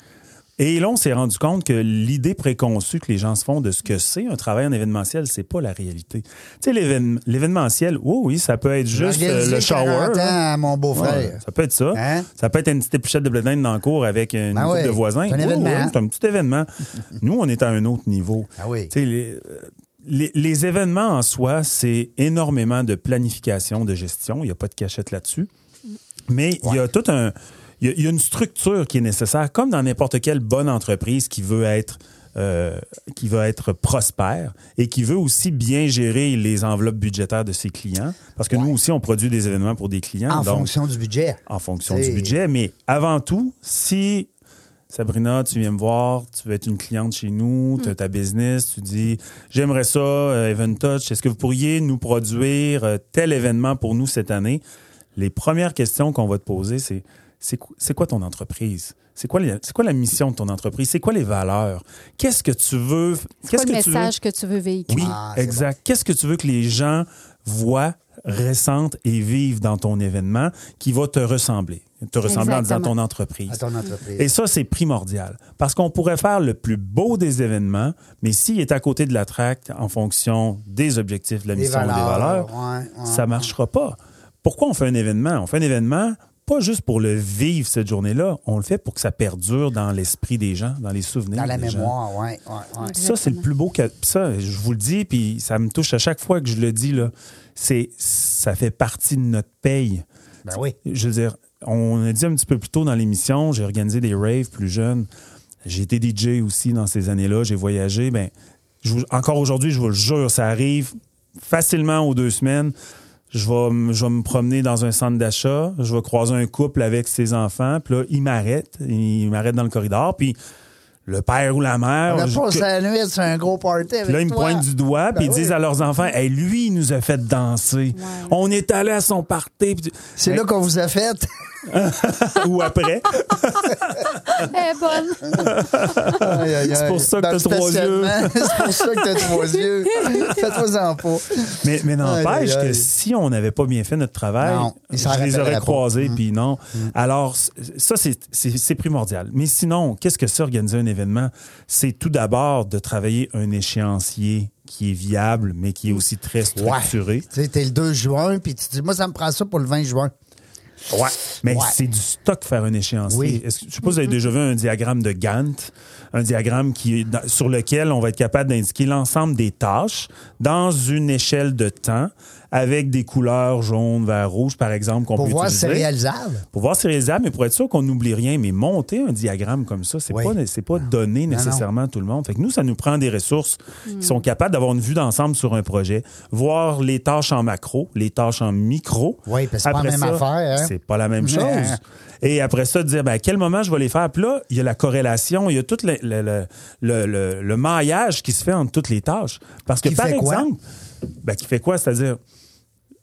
Speaker 3: Et là, on s'est rendu compte que l'idée préconçue que les gens se font de ce que c'est un travail en événementiel, c'est pas la réalité. Tu sais, l'événem- l'événementiel, oui, oui, ça peut être juste euh, le shower.
Speaker 1: 40
Speaker 3: là.
Speaker 1: ans à mon beau-frère.
Speaker 3: Ouais, ça peut être ça.
Speaker 1: Hein?
Speaker 3: Ça peut être une petite épluchette de blé dans le cours avec une
Speaker 1: Ben oui,
Speaker 3: de voisins.
Speaker 1: c'est un
Speaker 3: c'est un petit événement. Nous, on est à un autre niveau.
Speaker 1: Ah oui.
Speaker 3: Tu sais, les, euh, les, les événements en soi, c'est énormément de planification, de gestion. Il n'y a pas de cachette là-dessus. Mais il y a tout un. Il y a- il y, a une structure qui est nécessaire, comme dans n'importe quelle bonne entreprise qui veut être. euh, qui veut être prospère et qui veut aussi bien gérer les enveloppes budgétaires de ses clients. Parce que nous aussi, on produit des événements pour des clients.
Speaker 1: En
Speaker 3: donc,
Speaker 1: fonction du budget.
Speaker 3: en fonction du budget. Mais avant tout, si Sabrina, tu viens me voir, tu veux être une cliente chez nous, tu as ta business, tu dis j'aimerais ça, euh, Event Touch, est-ce que vous pourriez nous produire euh, tel événement pour nous cette année? Les premières questions qu'on va te poser, c'est c'est qu- c'est quoi ton entreprise? C'est quoi, la mission de ton entreprise? C'est quoi les valeurs? Qu'est-ce que tu veux?
Speaker 2: C'est
Speaker 3: Qu'est-ce
Speaker 2: quoi le
Speaker 3: que tu veux?
Speaker 2: message que tu veux véhiculer?
Speaker 3: Oui,
Speaker 1: Ah,
Speaker 3: exact. Qu'est-ce que tu veux que les gens voient, ressentent et vivent dans ton événement qui va te ressembler? Te ressembler en disant
Speaker 2: Exactement.
Speaker 3: ton entreprise.
Speaker 1: À ton entreprise.
Speaker 3: Et ça, c'est primordial. Parce qu'on pourrait faire le plus beau des événements, mais s'il est à côté de la traque en fonction des objectifs de la
Speaker 1: Des
Speaker 3: mission ou des valeurs,
Speaker 1: ouais, ouais.
Speaker 3: ça marchera pas. Pourquoi on fait un événement? On fait un événement pas juste pour le vivre cette journée-là, on le fait pour que ça perdure dans l'esprit des gens, dans les souvenirs
Speaker 1: Dans la
Speaker 3: des
Speaker 1: mémoire, oui. Ouais, ouais.
Speaker 3: Ça, c'est le plus beau que. Ça, je vous le dis, puis ça me touche à chaque fois que je le dis, là. C'est, ça fait partie de notre paye.
Speaker 1: Ben oui.
Speaker 3: Je veux dire, on a dit un petit peu plus tôt dans l'émission, j'ai organisé des raves plus jeunes. J'ai été DJ aussi dans ces années-là, j'ai voyagé. Ben, je vous- encore aujourd'hui, je vous le jure, ça arrive facilement aux deux semaines. Je vais, m- je vais me promener dans un centre d'achat, je vais croiser un couple avec ses enfants, puis là, il m'arrête, il m'arrête dans le corridor, puis le père ou la mère...
Speaker 1: On a
Speaker 3: je-
Speaker 1: passé
Speaker 3: que-
Speaker 1: la nuit sur un gros party avec
Speaker 3: là, ils me pointent du doigt, puis
Speaker 1: Ben
Speaker 3: ils disent à leurs enfants, hey, lui, il nous a fait danser. On est allé à son party.
Speaker 1: C'est là qu'on vous a fait.
Speaker 3: ou après.
Speaker 2: Elle est bonne.
Speaker 3: C'est pour ça que t'as trois yeux.
Speaker 1: C'est pour ça que t'as trois yeux. Fais-toi-en pas.
Speaker 3: Mais, mais n'empêche que si on n'avait pas bien fait notre travail,
Speaker 1: Non,
Speaker 3: je les aurais croisés,
Speaker 1: Mm.
Speaker 3: puis non. Alors, c- ça, c'est- primordial. Mais sinon, qu'est-ce que c'est organiser un événement? C'est tout d'abord de travailler un échéancier qui est viable, mais qui est aussi très structuré.
Speaker 1: Tu sais, t'es le 2 juin, puis tu dis, moi, ça me prend ça pour le 20 juin.
Speaker 3: Ouais. Mais
Speaker 1: Ouais.
Speaker 3: c'est du stock faire un échéancier.
Speaker 1: Oui.
Speaker 3: Est-ce que, je sais pas si vous avez déjà vu un diagramme de Gantt, un diagramme qui est dans- sur lequel on va être capable d'indiquer l'ensemble des tâches dans une échelle de temps avec des couleurs jaune, vert, rouge, par exemple, qu'on
Speaker 1: Pour
Speaker 3: peut
Speaker 1: voir si
Speaker 3: utiliser.
Speaker 1: c'est réalisable.
Speaker 3: Pour voir si c'est réalisable, mais pour être sûr qu'on n'oublie rien. Mais monter un diagramme comme ça, c'est
Speaker 1: Oui.
Speaker 3: pas, c'est pas donné
Speaker 1: Non, non.
Speaker 3: nécessairement à tout le monde. Fait que nous, ça nous prend des ressources qui sont capables d'avoir une vue d'ensemble sur un projet, voir les tâches en macro, les tâches en micro.
Speaker 1: Oui, parce que c'est pas la même
Speaker 3: ça,
Speaker 1: affaire, hein?
Speaker 3: C'est pas la même chose. Et après ça, de dire, ben, à quel moment je vais les faire? Puis là, il y a la corrélation, il y a tout le, le, le, le- le- le maillage qui se fait entre toutes les tâches. Parce que,
Speaker 1: Qui
Speaker 3: par exemple, ben, qui fait quoi? C'est-à-dire,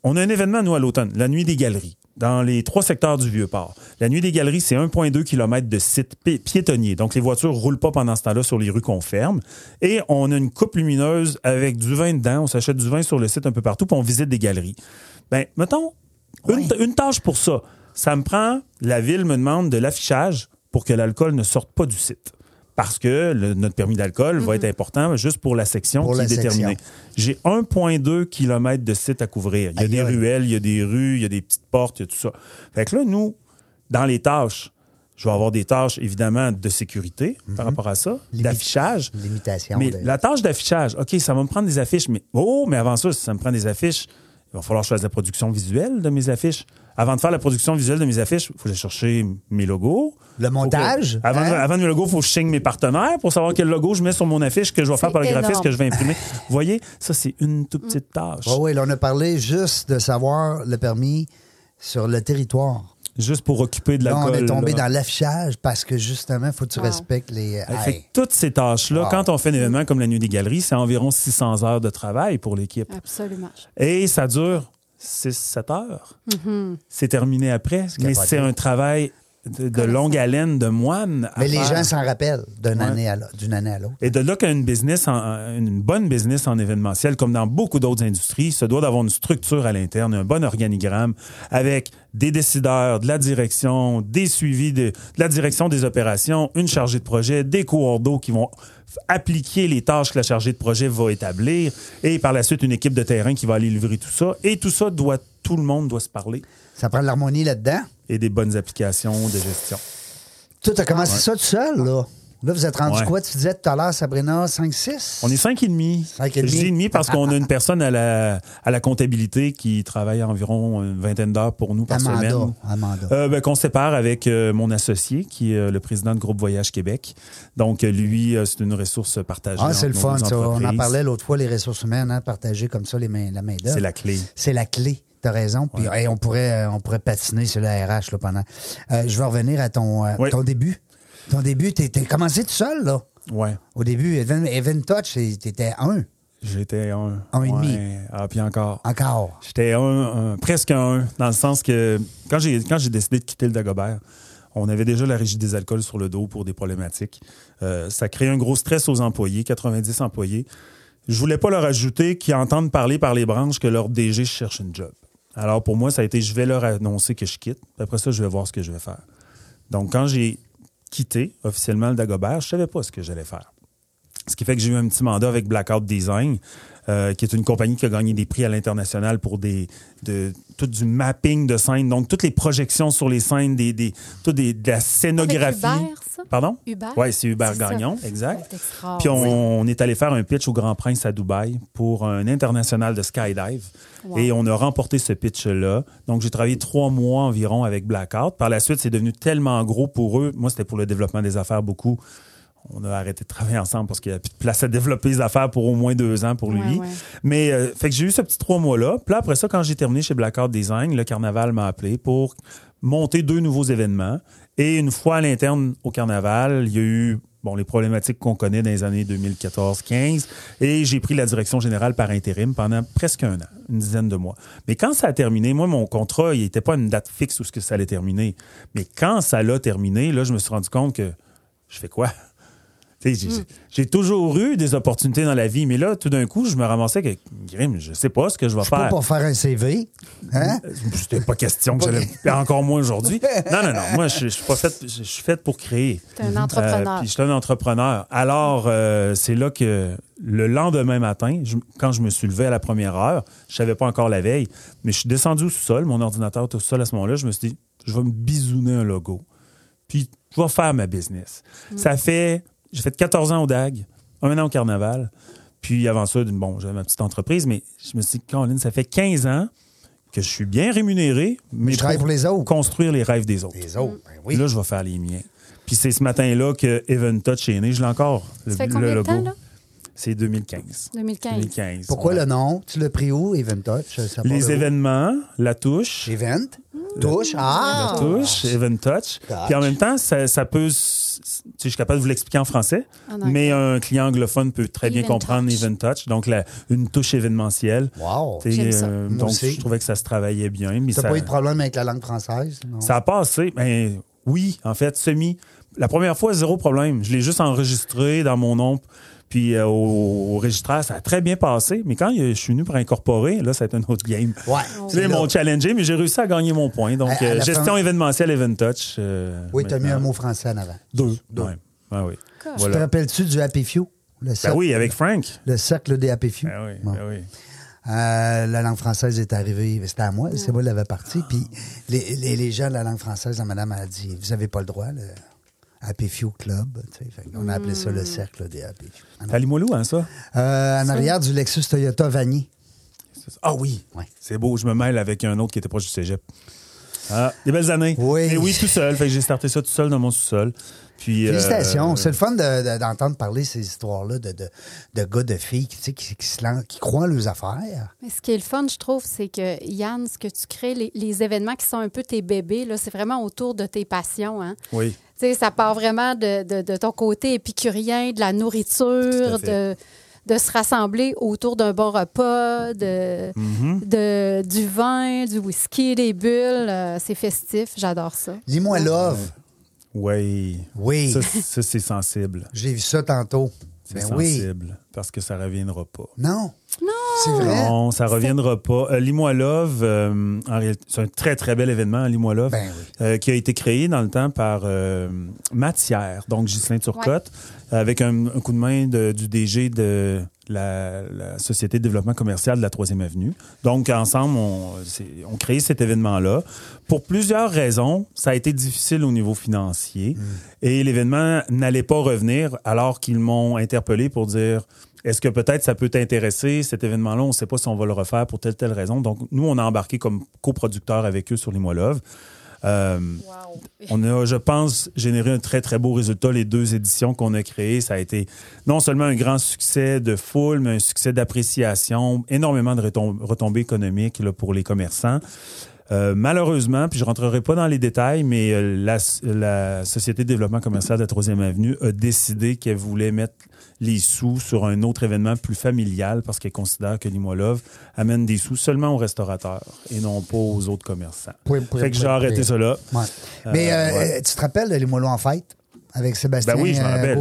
Speaker 3: on a un événement, nous, à l'automne, la Nuit des Galeries, dans les trois secteurs du Vieux-Port. La Nuit des Galeries, c'est 1,2 km de site pi- piétonnier. Donc, les voitures roulent pas pendant ce temps-là sur les rues qu'on ferme. Et on a une coupe lumineuse avec du vin dedans. On s'achète du vin sur le site un peu partout, puis on visite des galeries. Ben, mettons, une, une tâche pour ça. Ça me prend, la ville me demande de l'affichage pour que l'alcool ne sorte pas du site. Parce que le- notre permis d'alcool va être important juste pour la section
Speaker 1: Pour
Speaker 3: qui
Speaker 1: la
Speaker 3: est déterminée. J'ai 1,2 km de site à couvrir. Il y a
Speaker 1: Aïe,
Speaker 3: des ruelles, il y a des rues, il y a des petites portes, il y a tout ça. Fait que là, nous, dans les tâches, je vais avoir des tâches, évidemment, de sécurité par rapport à ça, d'affichage.
Speaker 1: Limitation.
Speaker 3: Mais
Speaker 1: de-
Speaker 3: la tâche d'affichage, OK, ça va me prendre des affiches, mais oh, mais avant ça, si ça me prend des affiches, il va falloir que je fasse la production visuelle de mes affiches. Avant de faire la production visuelle de mes affiches, il faut que j'aille chercher mes logos.
Speaker 1: Le montage,
Speaker 3: que- avant,
Speaker 1: hein?
Speaker 3: avant mes logos, il faut que je signe mes partenaires pour savoir quel logo je mets sur mon affiche que je vais faire par le
Speaker 2: énorme.
Speaker 3: graphiste que je vais imprimer. Vous voyez, ça, c'est une toute petite tâche.
Speaker 1: Oui, oui, là, on a parlé juste de savoir le permis sur le territoire.
Speaker 3: Juste pour occuper de la
Speaker 1: Là, on est
Speaker 3: colle,
Speaker 1: tombé
Speaker 3: là.
Speaker 1: dans l'affichage parce que justement, il faut que tu
Speaker 2: Wow.
Speaker 1: respectes les.
Speaker 3: Fait toutes ces tâches-là,
Speaker 1: Wow.
Speaker 3: quand on fait un événement comme la Nuit des Galeries, c'est environ 600 heures de travail pour l'équipe.
Speaker 2: Absolument.
Speaker 3: Et ça dure 6-7 heures. C'est terminé après. Mais c'est un travail de, de longue haleine de moine. à
Speaker 1: Mais les
Speaker 3: faire.
Speaker 1: gens s'en rappellent d'une
Speaker 3: Ouais.
Speaker 1: année à l'autre- d'une année à l'autre.
Speaker 3: Et de là qu'une business, en- une bonne business en événementiel, comme dans beaucoup d'autres industries, se doit d'avoir une structure à l'interne, un bon organigramme avec des décideurs, de la direction, des suivis de, de la direction des opérations, une chargée de projet, des cours d'eau qui vont appliquer les tâches que la chargée de projet va établir et par la suite une équipe de terrain qui va aller livrer tout ça. Et tout ça doit, tout le monde doit se parler
Speaker 1: Ça prend de l'harmonie là-dedans.
Speaker 3: et des bonnes applications de gestion.
Speaker 1: Toi, t'as commencé ça tout seul, là? Là, vous êtes rendu
Speaker 3: Ouais.
Speaker 1: quoi? Tu disais tout à l'heure, Sabrina, 5-6?
Speaker 3: On est cinq et demi.
Speaker 1: Cinq et
Speaker 3: Je
Speaker 1: demi.
Speaker 3: dis demi parce qu'on a une personne à la, à la comptabilité qui travaille environ une vingtaine d'heures pour nous par
Speaker 1: Amanda.
Speaker 3: semaine.
Speaker 1: Amanda.
Speaker 3: Euh, ben, qu'on sépare avec euh, mon associé, qui est euh, le président de Groupe Voyage Québec. Donc, euh, lui, c'est une ressource partagée.
Speaker 1: ah, c'est le fun, ça. On en parlait l'autre fois, les ressources humaines, hein, partager comme ça les mains, la main-d'œuvre.
Speaker 3: C'est la clé.
Speaker 1: C'est la clé. T'as raison. Puis hey, on, pourrait, on pourrait patiner sur la RH là, pendant. Euh, je vais revenir à ton, euh,
Speaker 3: Oui.
Speaker 1: ton début. Ton début, t'es commencé tout seul, là.
Speaker 3: Ouais.
Speaker 1: Au début, Even, Even Touch, t'étais un.
Speaker 3: J'étais un.
Speaker 1: Un et demi.
Speaker 3: Ah, puis encore.
Speaker 1: Encore.
Speaker 3: J'étais un, un- presque un, dans le sens que quand j'ai quand j'ai décidé de quitter le Dagobert, on avait déjà la régie des alcools sur le dos pour des problématiques. Euh, ça crée un gros stress aux employés, 90 employés. Je voulais pas leur ajouter qu'ils entendent parler par les branches que leur DG cherche une job. Alors pour moi, ça a été je vais leur annoncer que je quitte. Après ça, je vais voir ce que je vais faire. Donc quand j'ai quitté officiellement le Dagobert, je savais pas ce que j'allais faire. Ce qui fait que j'ai eu un petit mandat avec Blackout Design, euh, qui est une compagnie qui a gagné des prix à l'international pour des, de, tout du mapping de scènes, donc toutes les projections sur les scènes, des, des, tout des, de la scénographie.
Speaker 2: Avec Hubert, ça?
Speaker 3: Pardon?
Speaker 2: Hubert?
Speaker 3: Oui, c'est Hubert
Speaker 2: ça.
Speaker 3: Gagnon, exact. Puis on, on est allé faire un pitch au Grand Prince à Dubaï pour un international de skydive.
Speaker 2: Wow.
Speaker 3: Et on a remporté ce pitch-là. Donc, j'ai travaillé trois mois environ avec Blackout. Par la suite, c'est devenu tellement gros pour eux. Moi, c'était pour le développement des affaires beaucoup. On a arrêté de travailler ensemble parce qu'il n'y a plus de place à développer les affaires pour au moins deux ans pour lui.
Speaker 2: Ouais, ouais.
Speaker 3: Mais euh, fait que j'ai eu ce petit trois mois-là. Puis là, après ça, quand j'ai terminé chez Blackout Design, le carnaval m'a appelé pour monter deux nouveaux événements. Et une fois à l'interne au carnaval, il y a eu bon, les problématiques qu'on connaît dans les années 2014-15. Et j'ai pris la direction générale par intérim pendant presque un an, une dizaine de mois. Mais quand ça a terminé, moi, mon contrat, il n'était pas une date fixe où ce que ça allait terminer. Mais quand ça l'a terminé, là, je me suis rendu compte que je fais quoi? Sais, J'ai toujours eu des opportunités dans la vie, mais là, tout d'un coup, je me ramassais que, Grim, je sais pas ce que je vais
Speaker 1: Je peux
Speaker 3: faire.
Speaker 1: pas faire un CV. Hein?
Speaker 3: C'était pas question que j'allais faire encore moins aujourd'hui. Non, non, non. Moi, je, je suis pas faite, je suis faite pour créer.
Speaker 2: T'es un entrepreneur.
Speaker 3: Euh, puis je suis un entrepreneur. Alors, euh, c'est là que le lendemain matin, je- quand je me suis levé à la première heure, je savais pas encore la veille, mais je suis descendu au sous-sol, mon ordinateur était au sous-sol à ce moment-là, je me suis dit, je vais me bisouner un logo. Puis, je vais faire ma business. Ça fait, j'ai fait 14 ans au DAG, un an au Carnaval. Puis avant ça, bon, j'avais ma petite entreprise, mais je me suis dit, Caroline, ça fait 15 ans que je suis bien rémunéré, mais
Speaker 1: Je travaille pour les autres.
Speaker 3: construire les rêves des autres.
Speaker 1: Les autres, ben oui.
Speaker 3: Là, je vais faire les miens. Puis c'est ce matin-là que Even Touch est né. Je l'ai encore, le,
Speaker 2: Ça fait
Speaker 3: le
Speaker 2: combien de
Speaker 3: logo.
Speaker 2: temps, là?
Speaker 3: C'est 2015.
Speaker 2: 2015.
Speaker 3: 2015.
Speaker 1: Pourquoi
Speaker 3: ouais.
Speaker 1: le nom? Tu l'as pris où, Event Touch?
Speaker 3: Les
Speaker 1: où?
Speaker 3: événements, la touche,
Speaker 1: Event? Touche? Ah!
Speaker 3: la touche, Even Touch.
Speaker 1: Touch.
Speaker 3: Puis en même temps, ça, ça peut... Tu je suis capable de vous l'expliquer en français,
Speaker 2: En
Speaker 3: mais un client anglophone peut très bien comprendre
Speaker 2: Touch.
Speaker 3: Even Touch. Donc, la- une touche événementielle.
Speaker 1: Wow!
Speaker 3: Tu
Speaker 2: ça.
Speaker 3: euh, donc,
Speaker 1: aussi.
Speaker 3: je trouvais que ça se travaillait bien.
Speaker 1: T'as
Speaker 3: ça-
Speaker 1: pas eu de problème avec la langue française? Non?
Speaker 3: Ça a passé. Ben, oui, en fait, semi. La première fois, zéro problème. Je l'ai juste enregistré dans mon nom. Puis euh, au, au registraire, ça a très bien passé. Mais quand je suis venu pour incorporer, là, ça a été un autre game.
Speaker 1: Ouais.
Speaker 3: Tu sais, ils m'ont challengé, mais j'ai réussi à gagner mon point. Donc,
Speaker 1: À- à
Speaker 3: euh, gestion
Speaker 1: fin-
Speaker 3: événementielle, Event Touch. euh,
Speaker 1: Oui, t'as mis
Speaker 3: maintenant.
Speaker 1: un mot français en avant.
Speaker 3: Deux.
Speaker 1: Deux.
Speaker 3: Ouais. Ah oui.
Speaker 2: Cool.
Speaker 1: Te rappelles-tu du Happy Few? Le
Speaker 3: Ben
Speaker 1: cercle,
Speaker 3: oui, avec Frank.
Speaker 1: le cercle des Happy Few.
Speaker 3: Ben oui,
Speaker 1: Bon.
Speaker 3: ben oui.
Speaker 1: Euh, la langue française est arrivée, c'était à moi, c'est moi qui l'avais parti. Puis les, les, les gens de la langue française, la madame a dit Vous avez pas le droit, Happy Few Club. tu sais. Fait On a appelé ça le cercle des Happy Few.
Speaker 3: T'as Limoilou, hein, ça?
Speaker 1: euh, en arrière du Lexus Toyota Vanier.
Speaker 3: Ah oui.
Speaker 1: Ouais.
Speaker 3: C'est beau, je me mêle avec un autre qui était proche du cégep. Ah, des belles années.
Speaker 1: Oui.
Speaker 3: Mais oui, tout seul. Fait que j'ai starté ça tout seul dans mon sous-sol. Puis, euh,
Speaker 1: Félicitations. C'est le fun de- de- d'entendre parler ces histoires-là de, de, de gars, de filles qui, tu sais, qui, qui se lancent- qui croient en leurs affaires.
Speaker 2: Mais ce qui est le fun, je trouve, c'est que Yann, ce que tu crées, les, les événements qui sont un peu tes bébés, là, c'est vraiment autour de tes passions. Hein?
Speaker 3: Oui.
Speaker 2: Tu sais, ça part vraiment de, de- de ton côté épicurien, de la nourriture, de, de se rassembler autour d'un bon repas, de,
Speaker 3: Mm-hmm.
Speaker 2: de, du vin, du whisky, des bulles. euh, c'est festif. J'adore ça.
Speaker 1: Lis-moi love.
Speaker 3: Oui.
Speaker 1: Oui.
Speaker 3: Ça, ça, c'est sensible.
Speaker 1: J'ai vu ça tantôt.
Speaker 3: C'est
Speaker 1: Ben oui.
Speaker 3: sensible. Parce que ça reviendra pas.
Speaker 1: Non. Non. C'est vrai.
Speaker 3: Non, ça reviendra pas. Euh, Lis-moi Love, euh, en réalité, c'est un très, très bel événement, Lis-moi Love,
Speaker 1: Ben oui.
Speaker 3: euh, qui a été créé dans le temps par euh, Matière, donc Ghislain Turcotte, avec un, un coup de main de- du DG de la, la Société de développement commercial de la Troisième Avenue. Donc, ensemble, on, on crée cet événement-là. Pour plusieurs raisons, ça a été difficile au niveau financier et l'événement n'allait pas revenir alors qu'ils m'ont interpellé pour dire est-ce que peut-être ça peut t'intéresser, cet événement-là? On ne sait pas si on va le refaire pour telle, telle raison. Donc, nous, on a embarqué comme coproducteur avec eux sur les. Euh, on a, je pense, généré un très, très beau résultat. Les deux éditions qu'on a créées, ça a été non seulement un grand succès de foule, mais un succès d'appréciation, énormément de retom- retombées économiques là, pour les commerçants. Euh, malheureusement, puis je rentrerai pas dans les détails, mais euh, la, la Société de développement commercial de la Troisième Avenue a décidé qu'elle voulait mettre les sous sur un autre événement plus familial parce qu'elle considère que Limoilov amène des sous seulement aux restaurateurs et non pas aux autres commerçants. Fait que j'ai arrêté.
Speaker 1: Ouais. Mais
Speaker 3: Euh,
Speaker 1: euh,
Speaker 3: ouais.
Speaker 1: tu te rappelles de Moineaux en fête avec Sébastien
Speaker 3: Ben oui, je
Speaker 1: euh?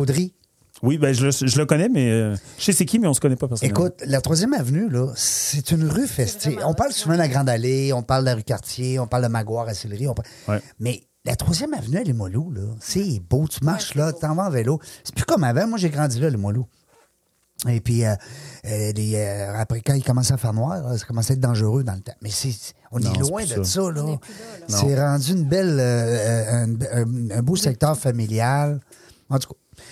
Speaker 3: Oui, ben je, le- je le connais, mais euh, je sais c'est qui, mais on se connaît pas personnellement.
Speaker 1: Écoute, la troisième avenue, là, c'est une rue festive. On parle souvent de la Grande Allée, on parle de la rue Cartier, on parle de Maguire à Sillery. on parle-
Speaker 3: Ouais.
Speaker 1: Mais la troisième avenue à Limoilou, là, c'est beau. Tu marches là, tu t'en vas en vélo. C'est plus comme avant. Moi, j'ai grandi là, à Limoilou. Et puis, euh, euh, les, euh, après, quand il commençait à faire noir, là, ça commençait à être dangereux dans le temps. Mais c'est, on
Speaker 3: Non,
Speaker 1: est loin de
Speaker 3: ça.
Speaker 1: ça, là.
Speaker 2: On est plus là, là.
Speaker 1: C'est rendu une belle, euh, un, un- un beau secteur familial. En tout cas,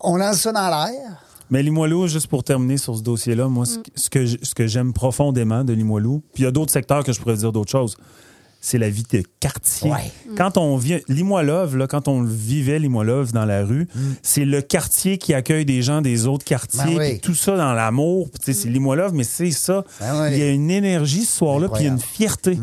Speaker 1: on lance ça dans l'air.
Speaker 3: Mais Limoilou, juste pour terminer sur ce dossier-là, moi, ce, que- ce que, ce que j'aime profondément de Limoilou, puis il y a d'autres secteurs que je pourrais dire d'autres choses, c'est la vie de quartier.
Speaker 1: Ouais.
Speaker 3: Quand on vient, Limoilov, là, quand on vivait Limoilov dans la rue, c'est le quartier qui accueille des gens des autres quartiers,
Speaker 1: Ben oui.
Speaker 3: tout ça dans l'amour. puis tu sais, C'est Limoilov, mais c'est ça.
Speaker 1: Ben oui.
Speaker 3: Il y a une énergie ce soir-là, puis il y a une fierté.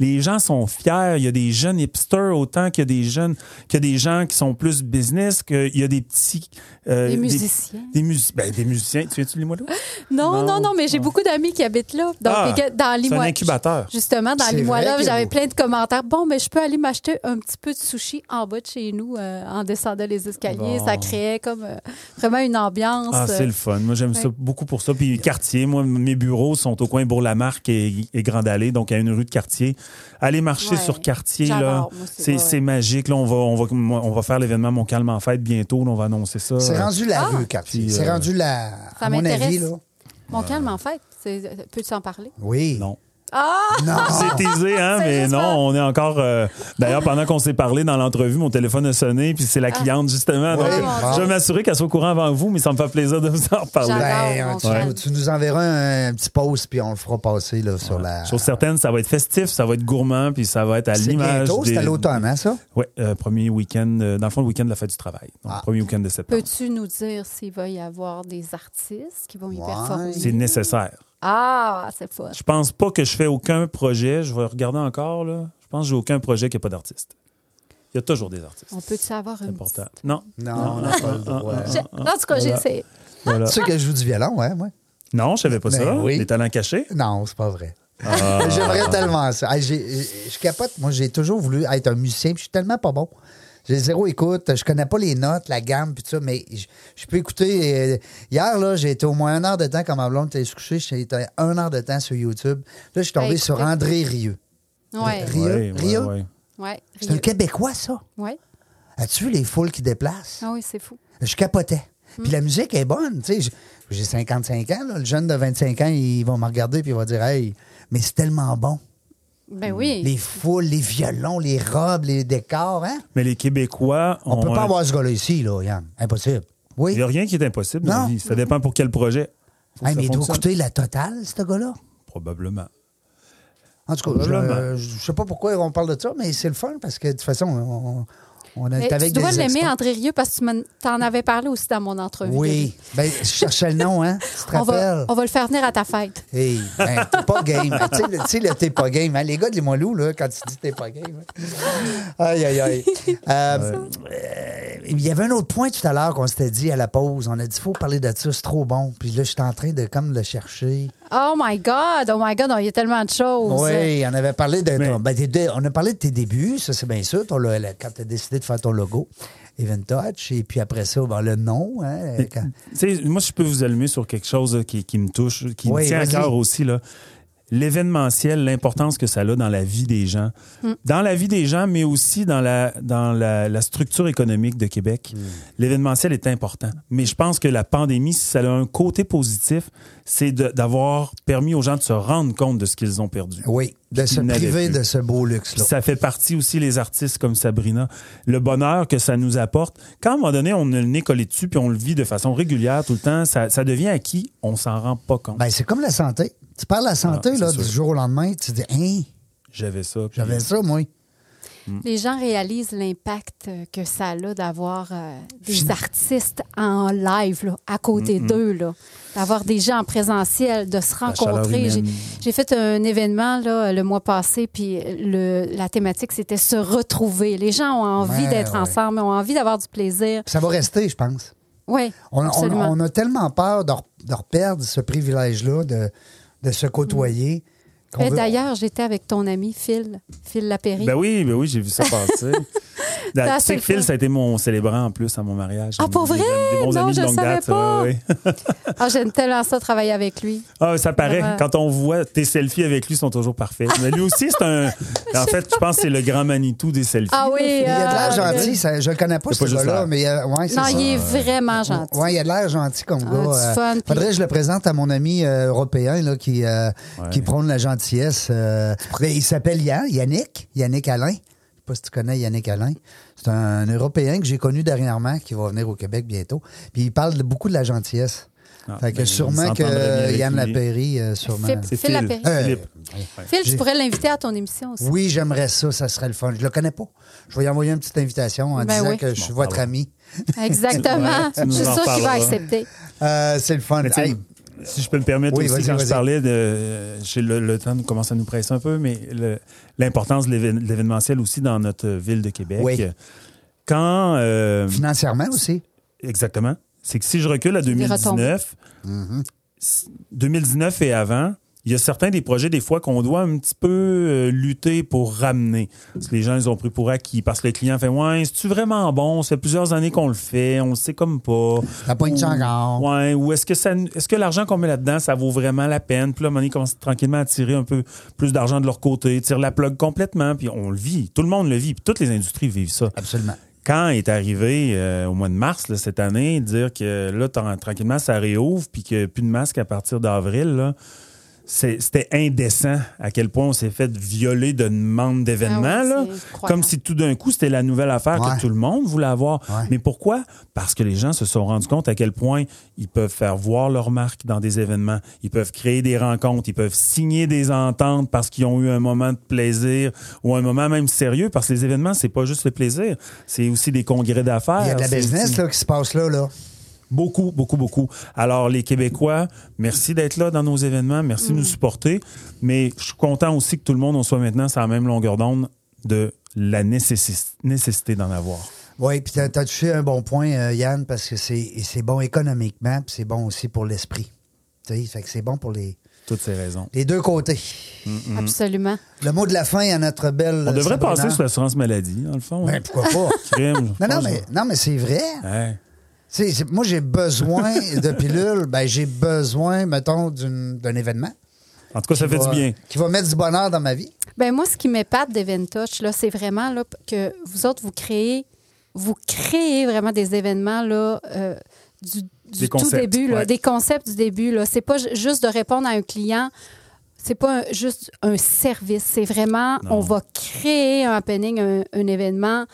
Speaker 3: Les gens sont fiers. Il y a des jeunes hipsters autant qu'il y a des jeunes, qu'il y a des gens qui sont plus business, qu'il y a des petits. euh,
Speaker 2: Des musiciens.
Speaker 3: Des, mus- ben, des musiciens. Tu viens-tu de Limoilou?
Speaker 2: Non, non,
Speaker 3: Non.
Speaker 2: non, mais j'ai beaucoup d'amis qui habitent là. Donc,
Speaker 3: Ah,
Speaker 2: dans
Speaker 3: c'est un
Speaker 2: Limoilou.
Speaker 3: incubateur.
Speaker 2: Justement, dans Limoilou, j'avais plein de commentaires. Bon, mais je peux aller m'acheter un petit peu de sushi en bas de chez nous euh, en descendant les escaliers.
Speaker 3: Bon.
Speaker 2: Ça créait comme euh, vraiment une ambiance.
Speaker 3: Ah, c'est le fun. Moi, j'aime ça beaucoup pour ça. Puis, quartier, moi, mes bureaux sont au coin Bourg-la-Marque et, et Grande Allée, donc il y a une rue de quartier. Aller marcher
Speaker 2: Ouais.
Speaker 3: sur quartier, là,
Speaker 2: c'est
Speaker 3: magique. Là, on va, on va, on va faire l'événement Mon Calme en fête bientôt. Là, on va annoncer ça.
Speaker 1: C'est rendu la
Speaker 2: Ah!
Speaker 1: rue, quartier. C'est
Speaker 3: euh,
Speaker 1: rendu la.
Speaker 2: Ça
Speaker 1: à mon
Speaker 2: m'intéresse.
Speaker 1: avis, là.
Speaker 2: Mon calme, en fait. C'est- Peux-tu en parler?
Speaker 1: Oui.
Speaker 3: Non.
Speaker 2: Ah!
Speaker 1: Non.
Speaker 3: C'est teasé, hein, mais non,
Speaker 2: pas-
Speaker 3: on est encore. euh, D'ailleurs, pendant qu'on s'est parlé dans l'entrevue, mon téléphone a sonné, puis c'est la cliente, justement. Donc,
Speaker 1: Ouais,
Speaker 3: euh, je vais m'assurer qu'elle soit au courant avant vous, mais ça me fait plaisir de vous en reparler.
Speaker 2: J'adore.
Speaker 1: Ben, tu, nous enverras un, un petit post, puis on le fera passer là, sur la.
Speaker 3: Chose certaine, ça va être festif, ça va être gourmand, puis ça va être à
Speaker 1: C'est
Speaker 3: l'image.
Speaker 1: bientôt, c'est à l'automne, hein, ça?
Speaker 3: Oui, premier week-end, euh, dans le fond, le week-end de la fête du travail. Donc,
Speaker 1: Ah.
Speaker 3: premier week-end de septembre.
Speaker 2: Peux-tu nous dire s'il va y avoir des artistes qui vont y
Speaker 1: Ouais.
Speaker 2: performer?
Speaker 3: C'est nécessaire.
Speaker 2: Ah, c'est fun.
Speaker 3: Je pense pas que je fais aucun projet. Je vais regarder encore, là. Je pense que j'ai aucun projet qui n'a pas d'artiste. Il y a toujours des artistes.
Speaker 2: On peut-tu avoir
Speaker 3: C'est
Speaker 2: une
Speaker 3: important.
Speaker 2: petite-
Speaker 3: Non.
Speaker 1: Non, on n'a pas le droit.
Speaker 2: J'ai- En tout cas, j'ai essayé.
Speaker 3: Voilà.
Speaker 1: Tu sais que je joue du violon, ouais, moi?
Speaker 3: Non, je savais pas
Speaker 1: Ben
Speaker 3: ça.
Speaker 1: oui.
Speaker 3: Les talents cachés?
Speaker 1: Non, c'est pas vrai.
Speaker 3: Ah.
Speaker 1: J'aimerais tellement ça. Je capote. Moi, j'ai toujours voulu être un musicien, puis je suis tellement pas bon. J'ai zéro écoute, je connais pas les notes, la gamme, puis tout ça, mais je, je peux écouter. euh, hier, là, j'ai été au moins une heure de temps, quand ma blonde était se coucher, été une heure de temps sur YouTube. Là, je suis tombé
Speaker 2: Hey,
Speaker 1: sur. André Rieu.
Speaker 2: Ouais.
Speaker 1: Rieu?
Speaker 3: Ouais, ouais,
Speaker 1: Rieu?
Speaker 3: ouais.
Speaker 2: Ouais.
Speaker 1: C'est un Québécois, ça?
Speaker 2: Ouais.
Speaker 1: As-tu vu les foules qui déplacent?
Speaker 2: Ah oui, c'est fou.
Speaker 1: Je capotais. Puis la musique est bonne, tu sais. J'ai 55 ans, là. le jeune de 25 ans, il va me regarder puis il va dire Hey, mais c'est tellement bon.
Speaker 2: Ben oui.
Speaker 1: Les foules, les violons, les robes, les décors, hein?
Speaker 3: Mais les Québécois
Speaker 1: On
Speaker 3: ont
Speaker 1: peut pas
Speaker 3: un-
Speaker 1: avoir ce gars-là ici, là, Yann. Impossible. Oui.
Speaker 3: Il n'y a rien qui est impossible dans
Speaker 1: Non.
Speaker 3: la vie. Ça dépend pour quel projet.
Speaker 1: Hey, mais il doit coûter la totale, ce gars-là.
Speaker 3: Probablement.
Speaker 1: En tout cas,
Speaker 3: Probablement.
Speaker 1: je, je sais pas pourquoi on parle de ça, mais c'est le fun parce que de toute façon, on, on est avec
Speaker 2: tu dois l'aimer. André Rieu, parce que tu t'en avais parlé aussi dans mon entrevue.
Speaker 1: Oui. Ben, je cherchais le nom, hein? Tu te
Speaker 2: On va, on va le faire venir à ta fête.
Speaker 1: Hey, ben, t'es pas game. tu sais, le- t'es pas game. hein. Les gars de Limoilou, là, quand tu dis t'es pas game. hein. Aïe, aïe, aïe. Euh, euh, il y avait un autre point tout à l'heure qu'on s'était dit à la pause. On a dit, faut parler de ça, c'est trop bon. Puis là, je suis en train de comme le chercher.
Speaker 2: Oh my God! Oh my God! Il y a tellement de choses.
Speaker 1: Oui, on avait parlé de. Ton- ben, on a parlé de tes débuts, ça c'est bien sûr, ton quand tu as décidé de faire ton logo, Event Touch, et puis après ça, ben, le nom. Hein, quand-
Speaker 3: Tu sais, moi, je peux vous allumer sur quelque chose là, qui, qui me touche, qui
Speaker 1: Oui,
Speaker 3: me tient à cœur aussi. Là. L'événementiel, l'importance que ça a dans la vie des gens. Dans la vie des gens, mais aussi dans la, dans la, la structure économique de Québec. L'événementiel est important. Mais je pense que la pandémie, si ça a un côté positif, c'est d'avoir permis aux gens de se rendre compte de ce qu'ils ont perdu.
Speaker 1: Oui, de se priver de ce beau luxe-là.
Speaker 3: ça fait partie aussi les artistes comme Sabrina, le bonheur que ça nous apporte. Quand à un moment donné, on a le nez collé dessus puis on le vit de façon régulière tout le temps, ça, ça devient acquis, on s'en rend pas compte.
Speaker 1: Ben, c'est comme la santé. Tu parles de la santé,
Speaker 3: Ah,
Speaker 1: là,
Speaker 3: sûr.
Speaker 1: du jour au lendemain, tu te dis, hein,
Speaker 3: J'avais ça. puis-
Speaker 1: j'avais ça, moi.
Speaker 2: Les gens réalisent l'impact euh, que ça a d'avoir euh, des artistes en live là, à côté d'eux, là. d'avoir des gens en présentiel, de se rencontrer. J'ai fait un événement là, le mois passé, puis le, la thématique, c'était se retrouver. Les gens ont envie
Speaker 1: Ouais,
Speaker 2: d'être
Speaker 1: ouais.
Speaker 2: ensemble, ont envie d'avoir du plaisir.
Speaker 1: Ça va rester, je pense.
Speaker 2: Oui,
Speaker 1: On, on-
Speaker 2: absolument.
Speaker 1: on a tellement peur de, re- de reperdre ce privilège-là, de, de se côtoyer.
Speaker 2: Et
Speaker 1: veut-
Speaker 2: D'ailleurs, j'étais avec ton ami Phil, Phil Lapéry.
Speaker 3: Ben oui, ben oui, j'ai vu ça passer.
Speaker 2: Ça,
Speaker 3: tu sais
Speaker 2: c'est
Speaker 3: que Phil, ça a été mon célébrant en plus à mon mariage.
Speaker 2: Ah, pour vrai?
Speaker 3: Des bons
Speaker 2: Non,
Speaker 3: amis
Speaker 2: je
Speaker 3: de longue
Speaker 2: savais
Speaker 3: date.
Speaker 2: pas.
Speaker 3: ouais, ouais.
Speaker 2: Ah, J'aime tellement ça travailler avec lui.
Speaker 3: Ah, ça paraît.
Speaker 2: Vraiment.
Speaker 3: Quand on voit tes selfies avec lui, sont toujours parfaits. Mais lui aussi, c'est un. En fait, je pense que c'est le grand Manitou des selfies.
Speaker 2: Ah oui.
Speaker 1: Il a de l'air
Speaker 2: euh,
Speaker 1: gentil, ça- je le connais pas,
Speaker 3: C'est
Speaker 1: ce
Speaker 3: pas juste
Speaker 1: gars-là, mais euh, ouais, c'est
Speaker 2: Non,
Speaker 1: ça.
Speaker 2: il est vraiment gentil.
Speaker 1: Ouais, il a de l'air gentil comme
Speaker 2: Ah,
Speaker 1: gars. Euh,
Speaker 2: fun,
Speaker 1: faudrait que je le présente à mon ami euh, européen là, qui, euh, qui prône la gentillesse. il s'appelle Yann, Yannick, Yannick Alain. Je sais pas si tu connais Yannick Alain. C'est un, Européen que j'ai connu dernièrement qui va venir au Québec bientôt. Puis il parle de- beaucoup de la gentillesse.
Speaker 3: Ah,
Speaker 1: fait que
Speaker 3: ben,
Speaker 1: sûrement que Yann. Lapéry, euh, sûrement.
Speaker 2: Phil-
Speaker 3: C'est
Speaker 2: Phil
Speaker 3: Phil.
Speaker 2: Lapéry.
Speaker 1: Euh,
Speaker 3: Philippe.
Speaker 2: Phil, tu pourrais l'inviter à ton émission aussi.
Speaker 1: Oui, j'aimerais ça, ça serait le fun. Je le connais pas. Je vais lui envoyer une petite invitation en
Speaker 2: Ben
Speaker 1: disant
Speaker 2: oui.
Speaker 1: que je suis
Speaker 3: Bon,
Speaker 1: votre ami.
Speaker 2: Exactement. Je suis
Speaker 3: en
Speaker 2: sûre qu'il va accepter.
Speaker 1: Euh, c'est le fun. Hey,
Speaker 3: Si je peux me permettre
Speaker 1: Oui,
Speaker 3: aussi, quand je parlais de. j'ai Le, le temps commence à nous presser un peu, mais le- l'importance de l'événementiel aussi dans notre ville de Québec.
Speaker 1: Oui.
Speaker 3: Quand. euh,
Speaker 1: financièrement aussi.
Speaker 3: exactement. C'est que si je recule à
Speaker 2: Des
Speaker 3: 2019,
Speaker 1: Mm-hmm.
Speaker 3: 2019 et avant, il y a certains des projets, des fois, qu'on doit un petit peu euh, lutter pour ramener. Parce que les gens, ils ont pris pour acquis. Parce que le client fait Ouais, c'est-tu vraiment bon? Ça fait plusieurs années qu'on le fait, on le sait comme pas.
Speaker 1: Pas une
Speaker 3: Ou-
Speaker 1: encore.
Speaker 3: Ouais, ou est-ce que ça est-ce que l'argent qu'on met là-dedans, ça vaut vraiment la peine? Puis là, à un moment donné, ils commencent tranquillement à tirer un peu plus d'argent de leur côté, tire la plug complètement, puis on le vit. Tout le monde le vit, puis toutes les industries vivent ça.
Speaker 1: Absolument.
Speaker 3: Quand est arrivé euh, au mois de mars là, cette année, dire que là, tra- tranquillement, ça réouvre, puis qu'il n'y a plus de masque à partir d'avril, c'était indécent à quel point on s'est fait violer de demandes d'événements.
Speaker 2: Ah oui.
Speaker 3: Comme si tout d'un coup, c'était la nouvelle affaire
Speaker 1: Ouais.
Speaker 3: que tout le monde voulait avoir.
Speaker 1: Ouais.
Speaker 3: Mais pourquoi? Parce que les gens se sont rendus compte à quel point ils peuvent faire voir leur marque dans des événements. Ils peuvent créer des rencontres. Ils peuvent signer des ententes parce qu'ils ont eu un moment de plaisir ou un moment même sérieux. Parce que les événements, c'est pas juste le plaisir. C'est aussi des congrès d'affaires.
Speaker 1: Il y a de la business là, qui se passe là. là.
Speaker 3: Beaucoup, beaucoup, beaucoup. Alors, les Québécois, merci d'être là dans nos événements, merci de nous supporter. Mais je suis content aussi que tout le monde on soit maintenant sur la même longueur d'onde de la nécessi- nécessité d'en avoir.
Speaker 1: Oui, puis tu as, touché un bon point, euh, Yann, parce que c'est bon économiquement, puis c'est bon aussi pour l'esprit. Tu sais, fait que c'est bon pour les,
Speaker 3: Toutes ces raisons.
Speaker 1: les deux côtés.
Speaker 2: Absolument.
Speaker 1: Le mot de la fin à notre belle.
Speaker 3: On devrait
Speaker 1: Sabrina.
Speaker 3: passer sur l'assurance maladie, dans le fond.
Speaker 1: Ben,
Speaker 3: hein.
Speaker 1: pourquoi pas?
Speaker 3: Crime,
Speaker 1: non, non, mais, non, mais c'est vrai.
Speaker 3: ouais.
Speaker 1: Moi, j'ai besoin de pilules. Ben, j'ai besoin, mettons, d'une- d'un événement.
Speaker 3: En tout cas, ça fait
Speaker 1: va-
Speaker 3: du bien.
Speaker 1: Qui va mettre du bonheur dans ma vie.
Speaker 2: Ben moi, ce qui m'épate d'Event Touch, là, c'est vraiment là, que vous autres, vous créez, vous créez vraiment des événements là, euh, du, du
Speaker 3: Des
Speaker 2: tout
Speaker 3: concepts,
Speaker 2: début, là,
Speaker 3: ouais.
Speaker 2: des concepts du début. Là. C'est pas ju- juste de répondre à un client. C'est pas un- juste un service. C'est vraiment,
Speaker 3: Non.
Speaker 2: on va créer un happening, un, un événement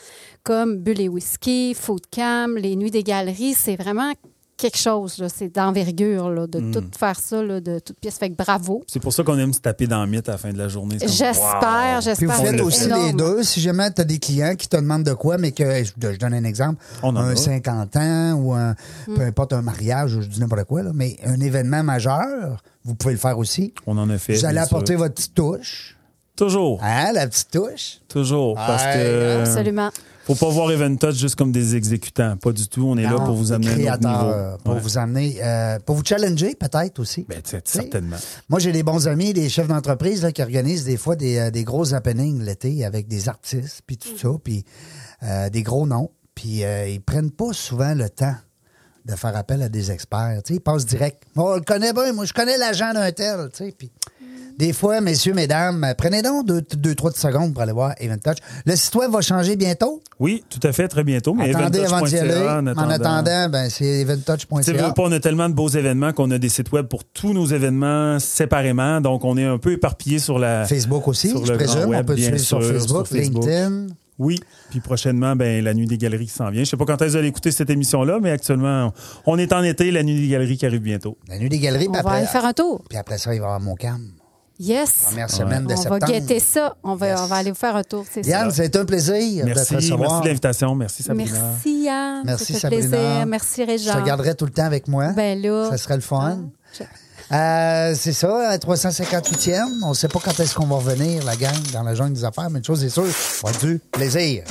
Speaker 2: comme Bulle et Whisky, Food Cam, les Nuits des Galeries. C'est vraiment quelque chose. C'est d'envergure
Speaker 3: Mm.
Speaker 2: de tout faire ça, là, de toute pièce. Fait que bravo.
Speaker 3: C'est pour ça qu'on aime se taper dans le mythe à la fin de la journée.
Speaker 2: J'espère,
Speaker 3: wow.
Speaker 2: j'espère.
Speaker 1: Puis vous faites aussi
Speaker 2: énorme.
Speaker 1: les deux. Si jamais tu as des clients qui te demandent de quoi, mais que, je, je donne un exemple,
Speaker 3: On en
Speaker 1: un
Speaker 3: a.
Speaker 1: 50 ans ou un,
Speaker 2: Mm.
Speaker 1: peu importe un mariage, je dis n'importe quoi, là, mais un événement majeur, vous pouvez le faire aussi.
Speaker 3: On en a fait.
Speaker 1: Vous allez apporter
Speaker 3: sûr.
Speaker 1: votre petite touche.
Speaker 3: Toujours.
Speaker 1: Hein, la petite touche?
Speaker 3: Toujours. Parce
Speaker 1: Ouais,
Speaker 3: que.
Speaker 2: Absolument.
Speaker 3: Faut pas voir Event Touch juste comme des exécutants. Pas du tout. On est là pour vous amener à un autre
Speaker 1: créateur,
Speaker 3: niveau.
Speaker 1: euh, Pour
Speaker 3: Ouais.
Speaker 1: vous amener, euh, pour vous challenger peut-être aussi.
Speaker 3: Ben, certainement.
Speaker 1: Moi, j'ai des bons amis, des chefs d'entreprise là, qui organisent des fois des, euh, des gros happenings l'été avec des artistes, puis tout ça, puis euh, des gros noms. Puis euh, ils prennent pas souvent le temps de faire appel à des experts. Tu sais, ils passent direct. Moi, on le connaît bien. Moi, je connais l'agent d'un tel. Tu sais, puis des fois, messieurs, mesdames, prenez donc deux, deux, trois secondes pour aller voir Event Touch. Le site web va changer bientôt?
Speaker 3: Oui, tout à fait, très bientôt. Mais
Speaker 1: Attendez avant d'y aller.
Speaker 3: eventtouch.ca,
Speaker 1: En attendant, ben, c'est eventtouch.ca.
Speaker 3: veux pas, on a tellement de beaux événements qu'on a des sites web pour tous nos événements séparément. Donc, on est un peu éparpillé sur la.
Speaker 1: Facebook aussi,
Speaker 3: sur
Speaker 1: je
Speaker 3: le
Speaker 1: présume.
Speaker 3: web,
Speaker 1: on peut te suivre sur
Speaker 3: sûr,
Speaker 1: Facebook,
Speaker 3: sur Facebook.
Speaker 1: LinkedIn.
Speaker 3: Oui. Puis prochainement, ben, la nuit des galeries qui s'en vient. Je sais pas quand est-ce que vous allez écouter cette émission-là, mais actuellement, on est en été, la nuit des galeries qui arrive bientôt.
Speaker 1: La nuit des galeries.
Speaker 2: On
Speaker 1: puis
Speaker 2: va
Speaker 1: après,
Speaker 2: aller faire un tour.
Speaker 1: Puis après ça, il va y avoir mon cam.
Speaker 2: Yes.
Speaker 1: Première semaine de
Speaker 2: On
Speaker 1: septembre.
Speaker 2: va guetter ça. On va,
Speaker 1: Yes.
Speaker 2: on va aller vous faire un tour, c'est
Speaker 1: Yann,
Speaker 2: ça.
Speaker 1: c'est un plaisir de te
Speaker 3: Merci,
Speaker 1: recevoir.
Speaker 3: merci de l'invitation. Merci Sabrina.
Speaker 2: Merci, Yann.
Speaker 1: Merci,
Speaker 2: Ça fait
Speaker 1: Sabrina.
Speaker 2: plaisir. Merci,
Speaker 1: Je
Speaker 2: Réjean.
Speaker 1: te garderai tout le temps avec moi.
Speaker 2: Ben là.
Speaker 1: Ça serait le fun.
Speaker 2: Je-
Speaker 1: Euh, c'est ça, à 358e. On ne sait pas quand est-ce qu'on va revenir, la gang, dans la jungle des affaires, mais une chose est sûre, on a du plaisir.